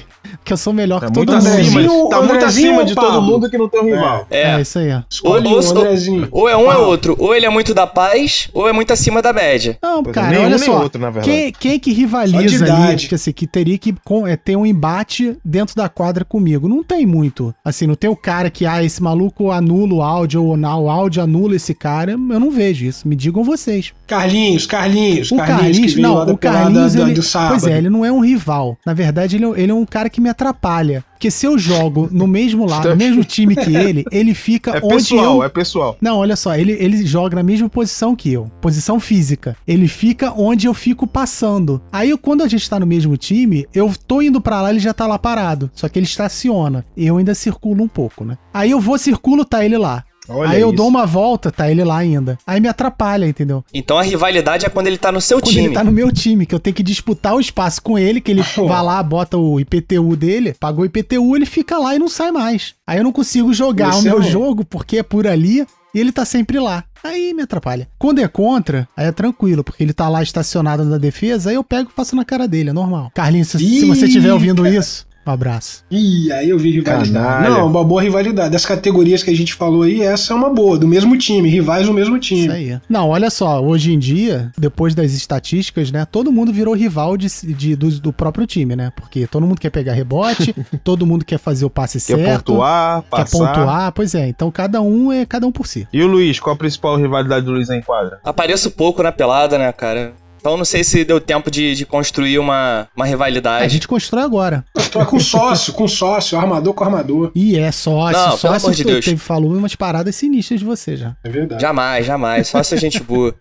Que eu sou melhor Tá que todo mundo. acima, Andrezinho- tá muito acima de todo mundo que não tem um rival. É. É isso aí, ó. Escolhe Ou- ou-. Ou é um ou é outro. Ou ele é muito da paz, ou é muito acima da média. Não, é, cara, olha só. outro, na verdade. Quem, quem que rivaliza ali? Porque assim, que teria que é, ter um embate dentro da quadra comigo. Não tem muito. Assim, não tem o cara que, ah, esse maluco anula o áudio, ou não, o áudio anula esse cara. Eu não vejo isso. Me digam vocês. Carlinhos, Carlinhos, O Carlinhos, que não, o Carlinhos, ele, do sábado. pois é, ele não é um rival. Na verdade, ele, é- ele é um cara que me atrapalha. Porque se eu jogo no mesmo lado, no mesmo time que ele, ele fica É onde pessoal, eu... é pessoal. Não, olha só, ele, ele joga na mesma posição que eu, posição física. Ele fica onde eu fico passando. Aí, quando a gente tá no mesmo time, eu tô indo pra lá, ele já tá lá parado. Só que ele estaciona. E eu ainda circulo um pouco, né? Aí eu vou, circulo, tá ele lá. Olha Aí eu isso. dou uma volta, tá ele lá ainda. Aí me atrapalha, entendeu? Então a rivalidade é quando ele tá no seu Quando time. ele tá no meu time, que eu tenho que disputar o espaço com ele, que ele vai lá, bota o IPTU dele, pagou o IPTU, ele fica lá e não sai mais. Aí eu não consigo jogar Esse o é meu o- jogo porque é por ali e ele tá sempre lá. Aí me atrapalha. Quando é contra, aí é tranquilo, porque ele tá lá estacionado na defesa, aí eu pego e faço na cara dele, é normal. Carlinhos, se, se você estiver ouvindo cara. isso, um abraço. Ih, aí eu vi rivalidade. Canalha. Não, uma boa rivalidade. Das categorias que a gente falou aí, essa é uma boa, do mesmo time, rivais do mesmo Isso time. aí. Não, olha só, hoje em dia, depois das estatísticas, né, todo mundo virou rival de, de- do, do próprio time, né? Porque todo mundo quer pegar rebote, todo mundo quer fazer o passe Quer certo. pontuar, Quer passar. pontuar, pois é. Então cada um é cada um por si. E o Luiz, qual a principal rivalidade do Luiz em quadra? Apareço pouco na pelada, né, cara? Então não sei se deu tempo de, de construir uma, uma A rivalidade. gente constrói agora. Tô com sócio, com sócio, armador com armador. E é sócio, Não, pelo sócio amor de Deus. teve, falou umas paradas sinistras de você já. É verdade. Jamais, jamais. Só essa gente boa.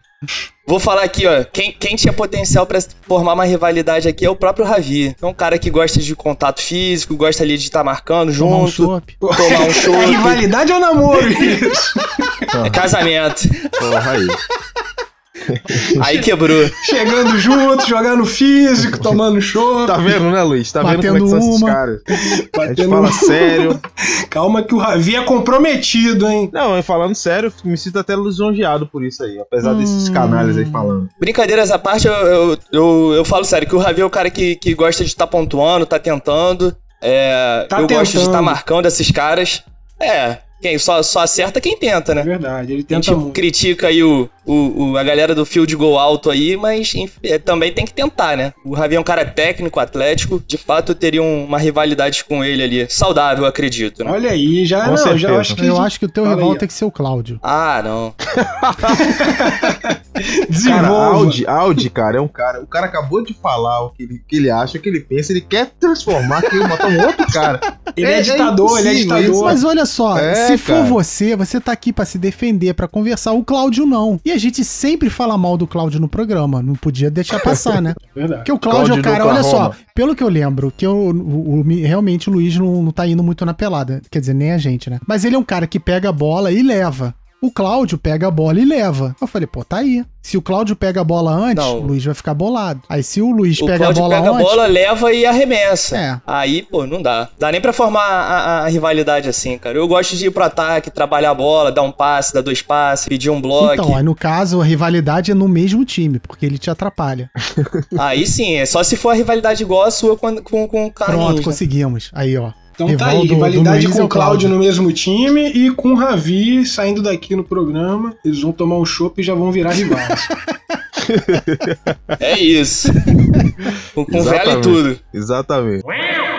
Vou falar aqui, ó. Quem, quem tinha potencial pra formar uma rivalidade aqui é o próprio Ravi. É um cara que gosta de contato físico, gosta ali de estar marcando Tomar um junto, chopp. tomar um show. É rivalidade ou namoro isso? É casamento. Porra aí. Aí quebrou. Chegando junto, jogando físico, tomando show. Tá vendo, né, Luiz? Tá vendo como é que são esses uma. caras? A gente fala um- sério. Calma que o Ravi é comprometido, hein? Não, eu falando sério, me sinto até lisonjeado por isso aí, apesar desses Hum. canalhas aí falando. Brincadeiras à parte, eu, eu, eu, eu falo sério, que o Ravi é o cara que, que gosta de estar pontuando, tá tentando. É, Tá eu gosto de tentando. estar marcando esses caras. É, quem só, só acerta quem tenta, É né? verdade, ele A gente tenta muito. critica aí o, o, o- a galera do field goal alto aí, mas enf- é, também tem que tentar, né? O Ravi é um cara técnico, atlético. De fato, eu teria um- uma rivalidade com ele ali. Saudável, acredito, né? Olha aí, já Com não, já acho que. Eu acho que o teu Fala rival aí, tem que ser o Cláudio. Ah, não. Cara, Desenvolva. Audi, Audi, cara, é um cara. O cara acabou de falar o que ele, que ele acha, o que ele pensa, ele quer transformar aqui, botar um outro cara. Ele é, É- é ditador, ele é ditador. Mas olha só, É, se for cara. você, você tá aqui pra se defender, pra conversar. O Cláudio não. E a gente sempre fala mal do Cláudio no programa. Não podia deixar passar, né? Verdade. Porque o Cláudio, Cláudio cara, olha só, pelo que eu lembro, que eu, o, o- realmente o Luiz não, não tá indo muito na pelada. Quer dizer, nem a gente, né? Mas ele é um cara que pega a bola e leva. O Cláudio pega a bola e leva. Eu falei, pô, tá aí. Se o Cláudio pega a bola antes, Não. o Luiz vai ficar bolado. Aí se o Luiz O pega a Claudio bola pega a antes. bola, leva e arremessa. É. Aí, pô, não dá. Dá nem pra formar a, a- a rivalidade assim, cara. Eu gosto de ir pro ataque, trabalhar a bola, dar um passe, dar dois passes, pedir um bloco. Então, aí no caso, a rivalidade é no mesmo time, porque ele te atrapalha. Aí sim, é só se for a rivalidade igual a sua com, com, com o Carlinhos. Pronto, né? conseguimos. Aí, ó. Então Rival tá aí, do- do rivalidade Luiz com o Cláudio no mesmo time e com o Ravi saindo daqui no programa. Eles vão tomar um chopp e já vão virar rivais. É isso. com vela e tudo. Exatamente.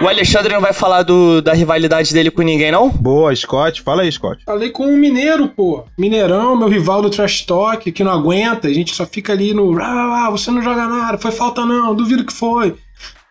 O Alexandre não vai falar do, da rivalidade dele com ninguém, não? Boa, Scott. Fala aí, Scott. Falei com o Mineiro, pô. Mineirão, meu rival do Trash Talk, que não aguenta. A gente só fica ali no. Ah, ah, você não joga nada, foi falta não, duvido que foi.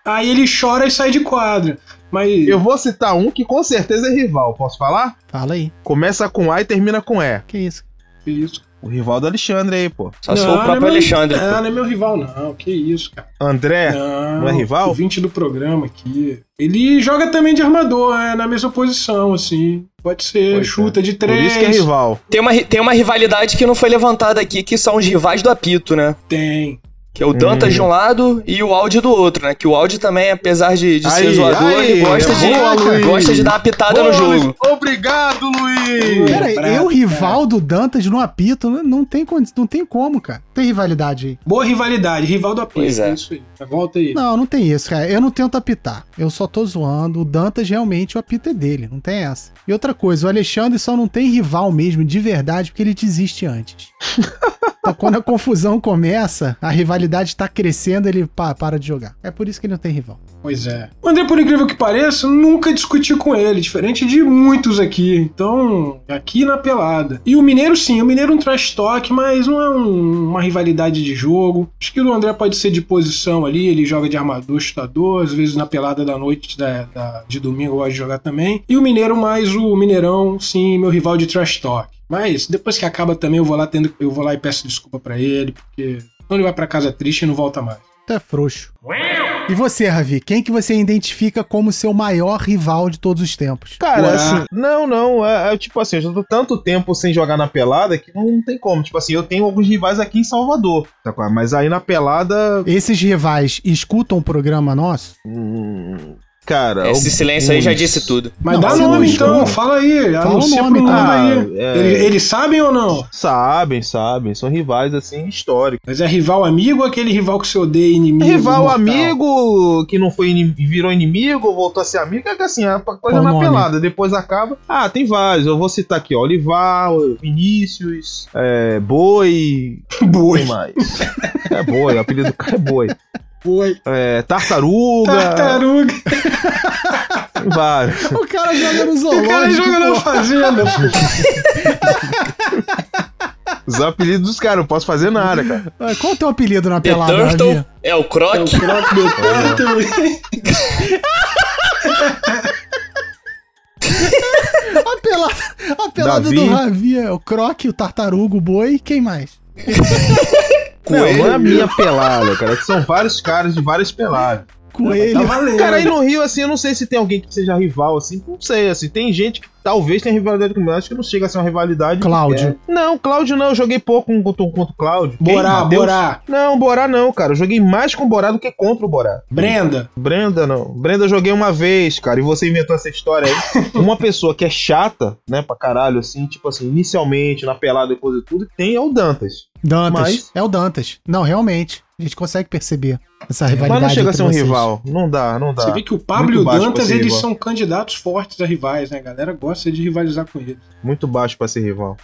Aí ele chora e sai de quadra. Mas. Eu vou citar um que com certeza é rival. Posso falar? Fala aí. Começa com A e termina com E. Que isso? Que isso? O rival do Alexandre aí, pô. Só se for o não é próprio meu- Alexandre. Não, não é meu rival, não. Que isso, cara. André. Não, não é rival? ouvinte do programa aqui. Ele joga também de armador, é na mesma posição, assim. Pode ser, Pois é. chuta de Por três. isso que é rival. Tem uma, tem uma rivalidade que não foi levantada aqui, que são os rivais do apito, né? Tem. Que é o Dantas de um lado e o Audi do outro, né? Que o Audi também, apesar de, de ser Aí, zoador, aí, ele gosta, é de, boa, Luiz. gosta de dar uma pitada no Boa, jogo. Luiz. Obrigado, Luiz! Prata, eu, rival do Dantas no apito, não, não tem, não tem como, cara. Tem rivalidade aí. Boa rivalidade, rival do apito. Pois é. Isso aí. Volta aí. Não, não tem isso, cara. Eu não tento apitar. Eu só tô zoando. O Dantas realmente o apito é dele, não tem essa. E outra coisa, o Alexandre só não tem rival mesmo, de verdade, porque ele desiste antes. Então, quando a confusão começa, a rivalidade tá crescendo, ele pa- para de jogar. É por isso que ele não tem rival. Pois é. O André, por incrível que pareça, nunca discuti com ele, diferente de muitos aqui. Então, aqui na pelada. E o Mineiro, sim, o Mineiro é um trash talk, mas não é um- uma rivalidade de jogo. Acho que o André pode ser de posição ali, ele joga de armador, chutador, às vezes na pelada da noite da, da- de domingo gosta de jogar também. E o Mineiro mais o Mineirão, sim, meu rival de trash talk. Mas depois que acaba também, eu vou lá, tendo, eu vou lá e peço desculpa pra ele, porque senão ele vai pra casa triste e não volta mais. Tu é frouxo. E você, Ravi, quem que você identifica como seu maior rival de todos os tempos? Cara, Ué. assim, não, não, é, é tipo assim, eu já tô tanto tempo sem jogar na pelada que não tem como. Tipo assim, eu tenho alguns rivais aqui em Salvador, tá mas aí na pelada. Esses rivais escutam o programa nosso? hum, Cara. Esse alguns- silêncio aí já disse tudo. Mas Não, dá nome então, escuta. fala aí, Fala o anuncia nome, pro mundo tá? aí. é. Eles, eles sabem ou não? Sabem, sabem. São rivais, assim, históricos. Mas é rival amigo ou aquele rival que você odeia inimigo? Rival mortal? amigo que não foi virou inimigo, voltou a ser amigo, é que assim, a coisa Qual na nome? pelada, depois acaba. Ah, tem vários, eu vou citar aqui, ó, Olivar, Vinícius, é, Boi, Boi. mais? É Boi, o apelido do cara é Boi. Boi. É, Tartaruga, Tartaruga. vários. O cara joga no O zoológico. cara joga na pô. fazenda. Os apelidos dos caras, não posso fazer nada, cara. Qual o teu apelido na The pelada, Turtle é o Croc. É o croc do Turtle. A pelada, a pelada Davi. do Ravi é o Croc, o Tartaruga, o Boi, quem mais? Não, não é a minha pelada, cara, é que são vários caras de várias peladas. Coelho. Tá. Cara, aí no Rio, assim, eu não sei se tem alguém que seja rival, assim, não sei, assim, tem gente que talvez tenha rivalidade comigo, acho que não chega a ser uma rivalidade. Cláudio. É. Não, Cláudio não, eu joguei pouco contra, contra o Cláudio. Quem? Borá, Matheus? Borá. Não, Borá não, cara, eu joguei mais com o Borá do que contra o Borá. Brenda. Brenda não. Brenda eu joguei uma vez, cara, e você inventou essa história aí. uma pessoa que é chata, né, pra caralho, assim, tipo assim, inicialmente, na pelada, depois de tudo, que tem é o Dantas. Dantas. Mas- É o Dantas. Não, realmente. A gente consegue perceber essa Mas rivalidade. não chega a ser um vocês. rival, não dá, não dá. Você vê que o Pablo Muito e o Dantas, eles rival. são candidatos fortes a rivais, né? A galera gosta de rivalizar com eles. Muito baixo pra ser rival.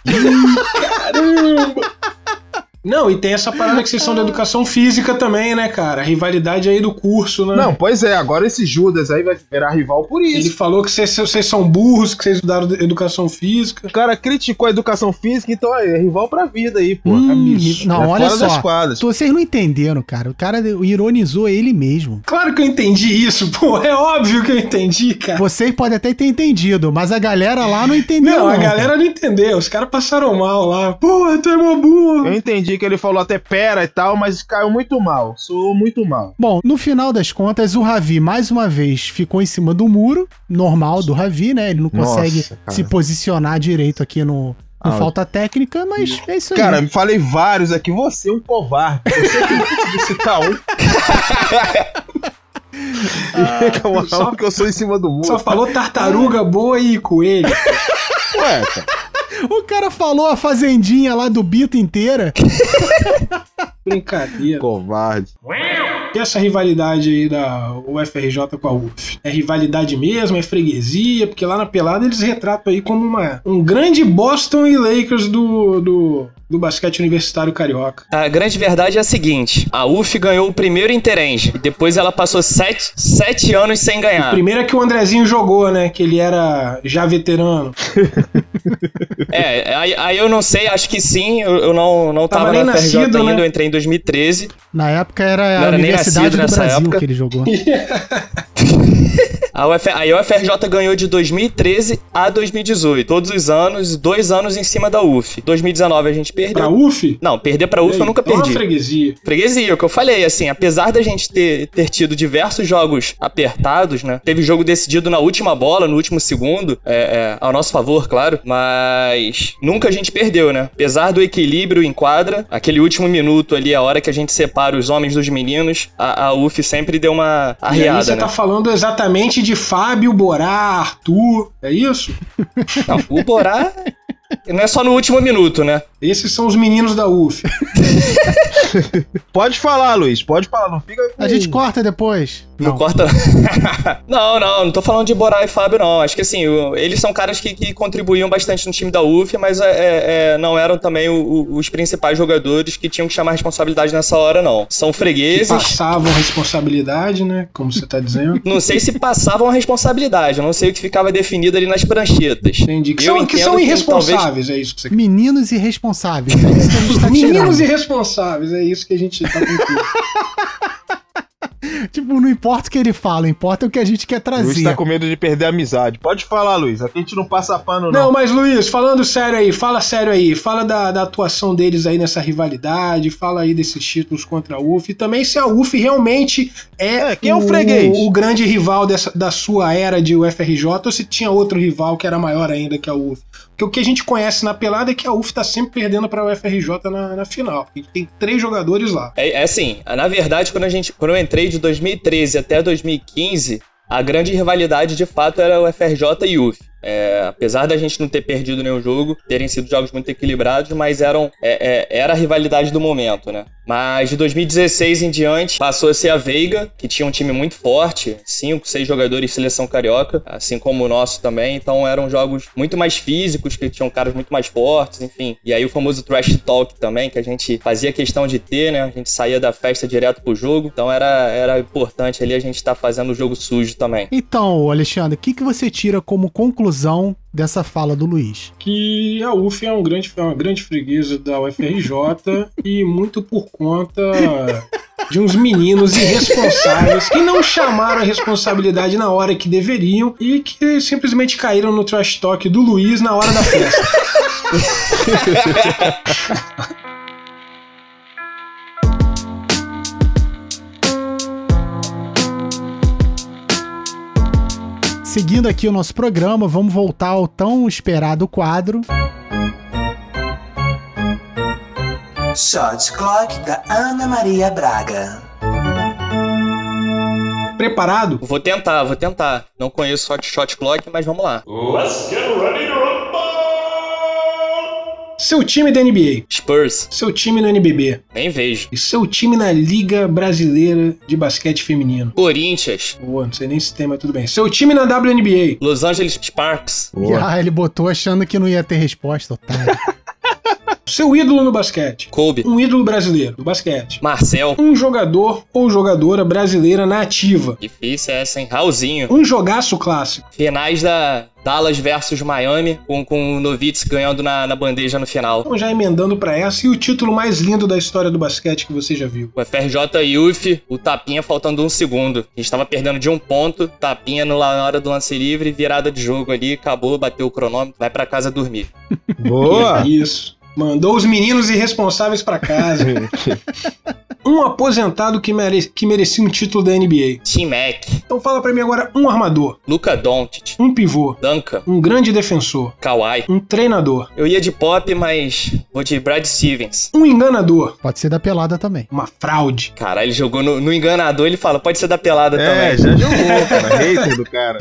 Não, e tem essa parada que vocês são da educação física também, né, cara? A rivalidade aí do curso, né? Não, pois é, agora esse Judas aí vai virar rival por Ele isso. falou que vocês, são burros, que vocês estudaram educação física. O cara criticou a educação física, então é rival pra vida aí, pô. Hum, Amigo. não, É olha só. Vocês não entenderam, cara. O cara ironizou ele mesmo. Claro que eu entendi isso, pô. É óbvio que eu entendi, cara. Vocês podem até ter entendido, mas a galera lá não entendeu. Não, Não, a galera não entendeu. Os caras passaram mal lá. Pô, tu é mó burro. Eu entendi que ele falou até pera e tal, mas caiu muito mal. Soou muito mal. Bom, no final das contas, o Ravi, mais uma vez, ficou em cima do muro, normal do Ravi, né? Ele não Nossa, consegue cara. se posicionar direito aqui no, no Ah, falta técnica, mas é isso aí. Cara, me falei vários aqui. Você é um covarde. Você que não conseguiu citar um. e reclamar só- que eu sou em cima do muro. Só falou tartaruga boa e coelho. Ué, cara. O cara falou a fazendinha lá do Bito inteira. Brincadeira. Covarde. E essa rivalidade aí da UFRJ com a UF? É rivalidade mesmo? É freguesia? Porque lá na pelada eles retratam aí como uma, um grande Boston e Lakers do, do, do basquete universitário carioca. A grande verdade é a seguinte: a UF ganhou o primeiro Interenge e depois ela passou sete, sete anos sem ganhar. Primeiro é que o Andrezinho jogou, né? Que ele era já veterano. É, aí, aí eu não sei, acho que sim, eu, eu não, não Tava tava, nem na FRJ nascido, ainda, né? eu entrei em 2013. Na época era Não a era nem Universidade nascido do nessa Brasil época. que ele jogou. A, UF, a UFRJ ganhou de 2013 a 2018. Todos os anos, dois anos em cima da UF. 2019 a gente Pra perdeu. UF? Não, perder pra UF eu nunca é uma perdi. freguesia. Freguesia, o que eu falei, assim, apesar da gente ter, ter tido diversos jogos apertados, né? Teve jogo decidido na última bola, no último segundo, é, é, ao nosso favor, claro, mas nunca a gente perdeu, né? Apesar do equilíbrio em quadra, aquele último minuto ali, a hora que a gente separa os homens dos meninos, a, a UF sempre deu uma E aí você né? tá falando exatamente de Fábio, Borá, Arthur. É isso? Não, o Borá não é só no último minuto, né? Esses são os meninos da UF. Pode falar, Luiz, pode falar, não fica. A gente corta depois. Não, corta. não, não, não tô falando de Borá e Fábio, não. Acho que assim, eles são caras que, que contribuíam bastante no time da UF, mas é, é, não eram também o- o- os principais jogadores que tinham que chamar responsabilidade nessa hora, não. São Que fregueses. passavam responsabilidade, né? Como você tá dizendo. Não sei se passavam a responsabilidade, eu não sei o que ficava definido ali nas pranchetas. Entendi. Que Eu são, que são que irresponsáveis, é isso que você quer. Meninos irresponsáveis. É isso que a gente tá Meninos irresponsáveis, é isso que a gente tá. Tipo, não importa o que ele fala, importa o que a gente quer Luiz trazer. tá com medo de perder a amizade. Pode falar, Luiz. Aqui a gente não passa pano, não. Não, mas Luiz, falando sério aí, fala sério aí, fala da, da atuação deles aí nessa rivalidade, fala aí desses títulos contra a UF, e também se a UF realmente é, É, quem é o freguês? o grande rival dessa, da sua era de UFRJ, ou se tinha outro rival que era maior ainda que a UF. Porque o que a gente conhece na pelada é que a UF tá sempre perdendo pra UFRJ na, na final. A gente tem três jogadores lá. É, é assim, na verdade, quando, a gente, quando eu entrei de 2013 até 2015, a grande rivalidade de fato era o FRJ e UF. É, apesar da gente não ter perdido nenhum jogo, terem sido jogos muito equilibrados, mas eram, é, é, era a rivalidade do momento, né? Mas de 2016 em diante, passou a ser a Veiga, que tinha um time muito forte, cinco, seis jogadores de seleção carioca, assim como o nosso também, então eram jogos muito mais físicos, que tinham caras muito mais fortes, enfim. E aí o famoso trash talk também, que a gente fazia questão de ter, né? A gente saía da festa direto pro jogo, então era, era importante ali a gente estar fazendo o jogo sujo também. Então, Alexandre, o que, que você tira como conclusão dessa fala do Luiz? que a UF é, um grande, é uma grande freguesa da UFRJ e muito por conta de uns meninos irresponsáveis que não chamaram a responsabilidade na hora que deveriam e que simplesmente caíram no trash talk do Luiz na hora da festa. Seguindo aqui o nosso programa, vamos voltar ao tão esperado quadro. Shot Clock da Ana Maria Braga. Preparado? Vou tentar, vou tentar. Não conheço Hot Shot Clock, mas vamos lá. Let's get ready to! Seu time da NBA, Spurs, seu time no NBB nem vejo. e seu time na Liga Brasileira de Basquete Feminino. Corinthians, Boa, não sei nem se tem, mas tudo bem. Seu time na WNBA. Los Angeles Sparks, E ah, ele botou achando que não ia ter resposta, otário. Seu ídolo no basquete. Kobe, Um ídolo brasileiro do basquete. Marcel. Um jogador ou jogadora brasileira na ativa. Difícil essa, hein? Raulzinho. Um jogaço clássico. Finais da Dallas versus Miami, com, com o Novitz ganhando na, na bandeja no final. Então, já emendando pra essa, e o título mais lindo da história do basquete que você já viu. O FRJ e UF, o tapinha faltando um segundo. A gente tava perdendo de um ponto, tapinha no- na hora do lance livre, virada de jogo ali, acabou, bateu o cronômetro, vai pra casa dormir. Boa! Isso. Mandou os meninos irresponsáveis pra casa. um aposentado que, mere... que merecia um título da NBA. Tim Mac, Então fala pra mim agora um armador, Luca Doncic, um pivô, Duncan, um grande defensor, Kawhi. um treinador, Eu ia de pop, mas vou de Brad Stevens. um enganador, Pode ser da pelada também. uma fraude. Caralho, ele jogou no, no enganador, ele fala, pode ser da pelada É, também. já jogou, cara. Hater do cara.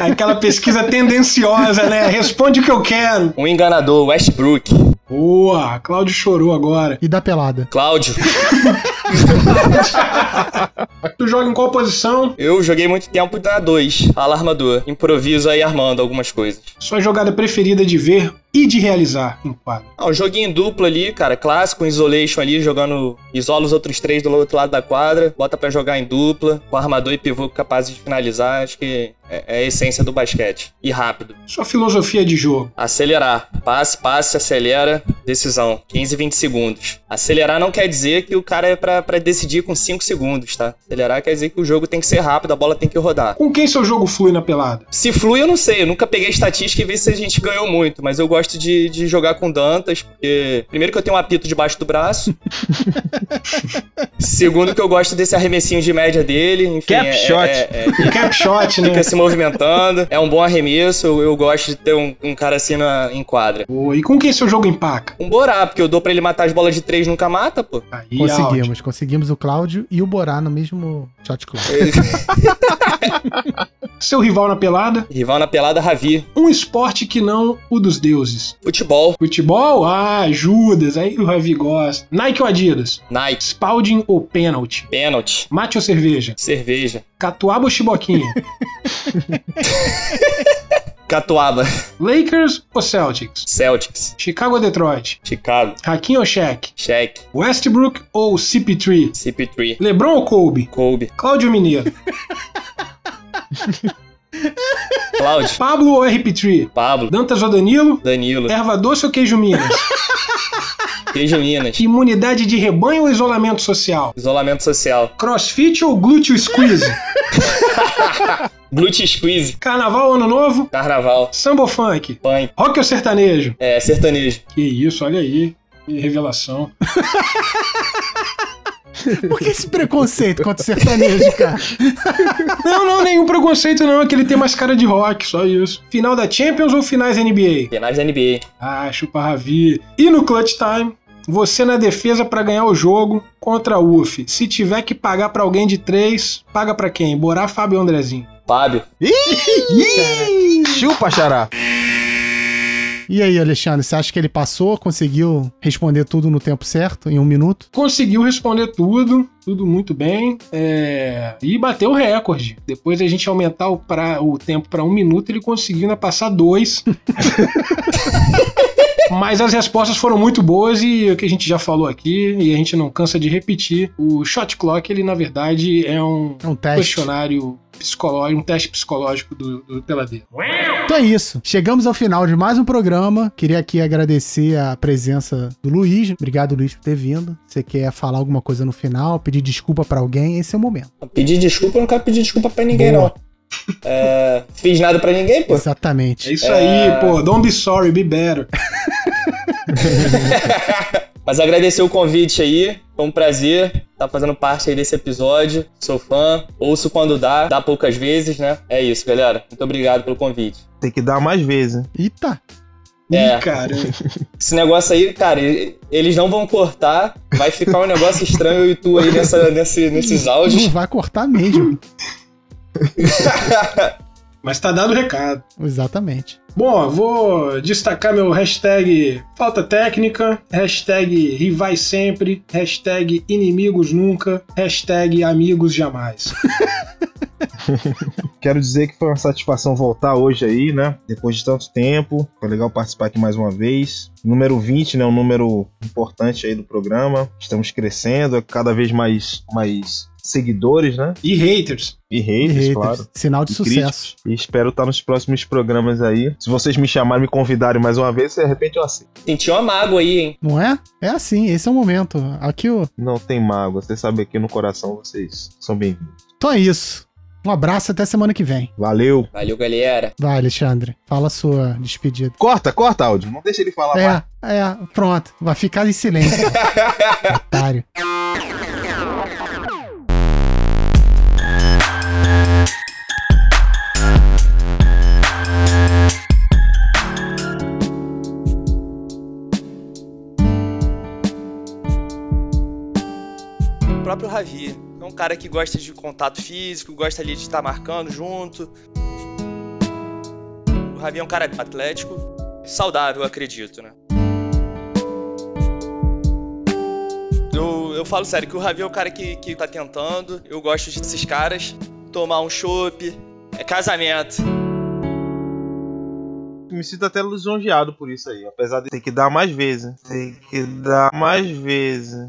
Aquela pesquisa tendenciosa, né? Responde o que eu quero. Um enganador, Westbrook. Boa, Cláudio chorou agora. E da pelada. Cláudio. Tu joga em qual posição? Eu joguei muito tempo na 2, alarmador. Improviso aí armando algumas coisas. Sua jogada preferida de ver e de realizar em quadro. Ah, um joguinho duplo ali, cara, clássico, isolation ali, jogando. Isola os outros três do outro lado da quadra, bota pra jogar em dupla, com armador e pivô capazes de finalizar. Acho que é, é a essência do basquete. E rápido. Sua filosofia de jogo. Acelerar. Passe, passe, acelera, decisão. 15, 20 segundos. Acelerar não quer dizer que o cara é pra, pra decidir com 5 segundos, tá? Acelerar quer dizer que o jogo tem que ser rápido, a bola tem que rodar. Com quem seu jogo flui na pelada? Se flui, eu não sei. Eu nunca peguei estatística e vi se a gente ganhou muito. Mas eu gosto de, de jogar com Dantas, porque. Primeiro que eu tenho um apito debaixo do braço. Segundo que eu gosto desse arremessinho de média dele. Enfim, Cap é, shot. É, é, Cap shot, né? fica se movimentando. É um bom arremesso. Eu, eu gosto de ter um, um cara assim na, em quadra. Boa. E com quem seu jogo empaca? Um Borá, porque eu dou pra ele matar as bolas de três nunca mata, pô. Aí, áudio. Conseguimos, conseguimos o Cláudio e o Borá no mesmo shot club. Seu rival na pelada. Rival na pelada, Ravi. Um esporte que não o dos deuses. Futebol, Futebol? Ah, Judas. Aí o Ravi gosta. Nike ou Adidas? Nike, Spalding ou pênalti? pênalti, Mate ou cerveja? cerveja, Catuaba ou chiboquinha? catuaba, Lakers ou Celtics? Celtics, Chicago ou Detroit? Chicago, Hakim ou Shaq? Shaq, Westbrook ou CP3? CP3, LeBron ou Kobe? Kobe, Cláudio Mineiro? Cláudio, Pablo ou RP3? Pablo, Dantas ou Danilo? Danilo, Erva doce ou queijo Minas? Queijo Minas, Imunidade de rebanho ou isolamento social? isolamento social, Crossfit ou glúteo squeeze? glute squeeze, Carnaval ou ano novo? carnaval, Samba ou funk? punk, Rock ou sertanejo? é, sertanejo. Que isso, olha aí. Que revelação. Por que esse preconceito contra o sertanejo, cara? Não, não, nenhum preconceito não, é que ele tem mais cara de rock, só isso. Final da Champions ou finais NBA? Finais da NBA, Ah, chupa Ravi. E no Clutch Time, você na defesa pra ganhar o jogo contra a UF. Se tiver que pagar pra alguém de três, paga pra quem? Borá, Fábio ou Andrezinho? Fábio, Chupa, xará. E aí, Alexandre, você acha que ele passou, conseguiu responder tudo no tempo certo, em um minuto? Conseguiu responder tudo, tudo muito bem. é, E bateu o recorde. Depois a gente aumentar o, pra... o tempo pra um minuto, ele conseguiu ainda passar dois. Mas as respostas foram muito boas e o que a gente já falou aqui, e a gente não cansa de repetir, o shot clock, ele na verdade é um É um questionário psicológico, um teste psicológico do, do peladeiro. Então é isso. Chegamos ao final de mais um programa. Queria aqui agradecer a presença do Luiz. Obrigado, Luiz, por ter vindo. Você quer falar alguma coisa no final, pedir desculpa pra alguém? Esse é o momento. pedir desculpa, eu não quero pedir desculpa pra ninguém, Boa. não. É, fiz nada pra ninguém, pô. Exatamente. É isso aí, pô. Don't be sorry, be better. Mas agradecer o convite aí, foi um prazer estar fazendo parte aí desse episódio. Sou fã, ouço quando dá, dá poucas vezes, né? É isso, galera. Muito obrigado pelo convite. Tem que dar mais vezes. Eita. É. Ih, cara. Esse negócio aí, cara, eles não vão cortar, vai ficar um negócio estranho e tu aí nessa, nesse, nesses Não áudios. vai cortar mesmo. Mas tá dado o recado. Exatamente. Bom, eu vou destacar meu hashtag falta técnica, hashtag rivais sempre, hashtag inimigos nunca, hashtag amigos jamais. Quero dizer que foi uma satisfação voltar hoje aí, né? Depois de tanto tempo. Foi legal participar aqui mais uma vez. Número 20, né? Um número importante aí do programa. Estamos crescendo, é cada vez mais, mais seguidores, né? E haters. E E haters, haters. claro. Sinal de E sucesso. críticos. E espero estar nos próximos programas aí. Se vocês me chamarem, me convidarem mais uma vez, de repente eu aceito. Senti uma mágoa aí, hein? Não é? É assim, esse é o momento. Aqui o. Não tem mágoa. Você sabe que no coração vocês são bem-vindos. Então é isso. Um abraço até semana que vem. Valeu. Valeu, galera. Vai, Alexandre. Fala a sua despedida. Corta, corta, áudio. Não deixa ele falar mais. É, é, pronto. Vai ficar em silêncio. Otário. Próprio Ravi é um cara que gosta de contato físico, gosta ali de estar marcando junto. O Ravi é um cara atlético, saudável, acredito, né? Eu, eu falo sério que o Ravi é o cara que, que tá tentando. Eu gosto desses caras. Tomar um chopp, é casamento. Me sinto até lisonjeado por isso aí. Apesar de ter que dar mais vezes. Tem que dar mais vezes.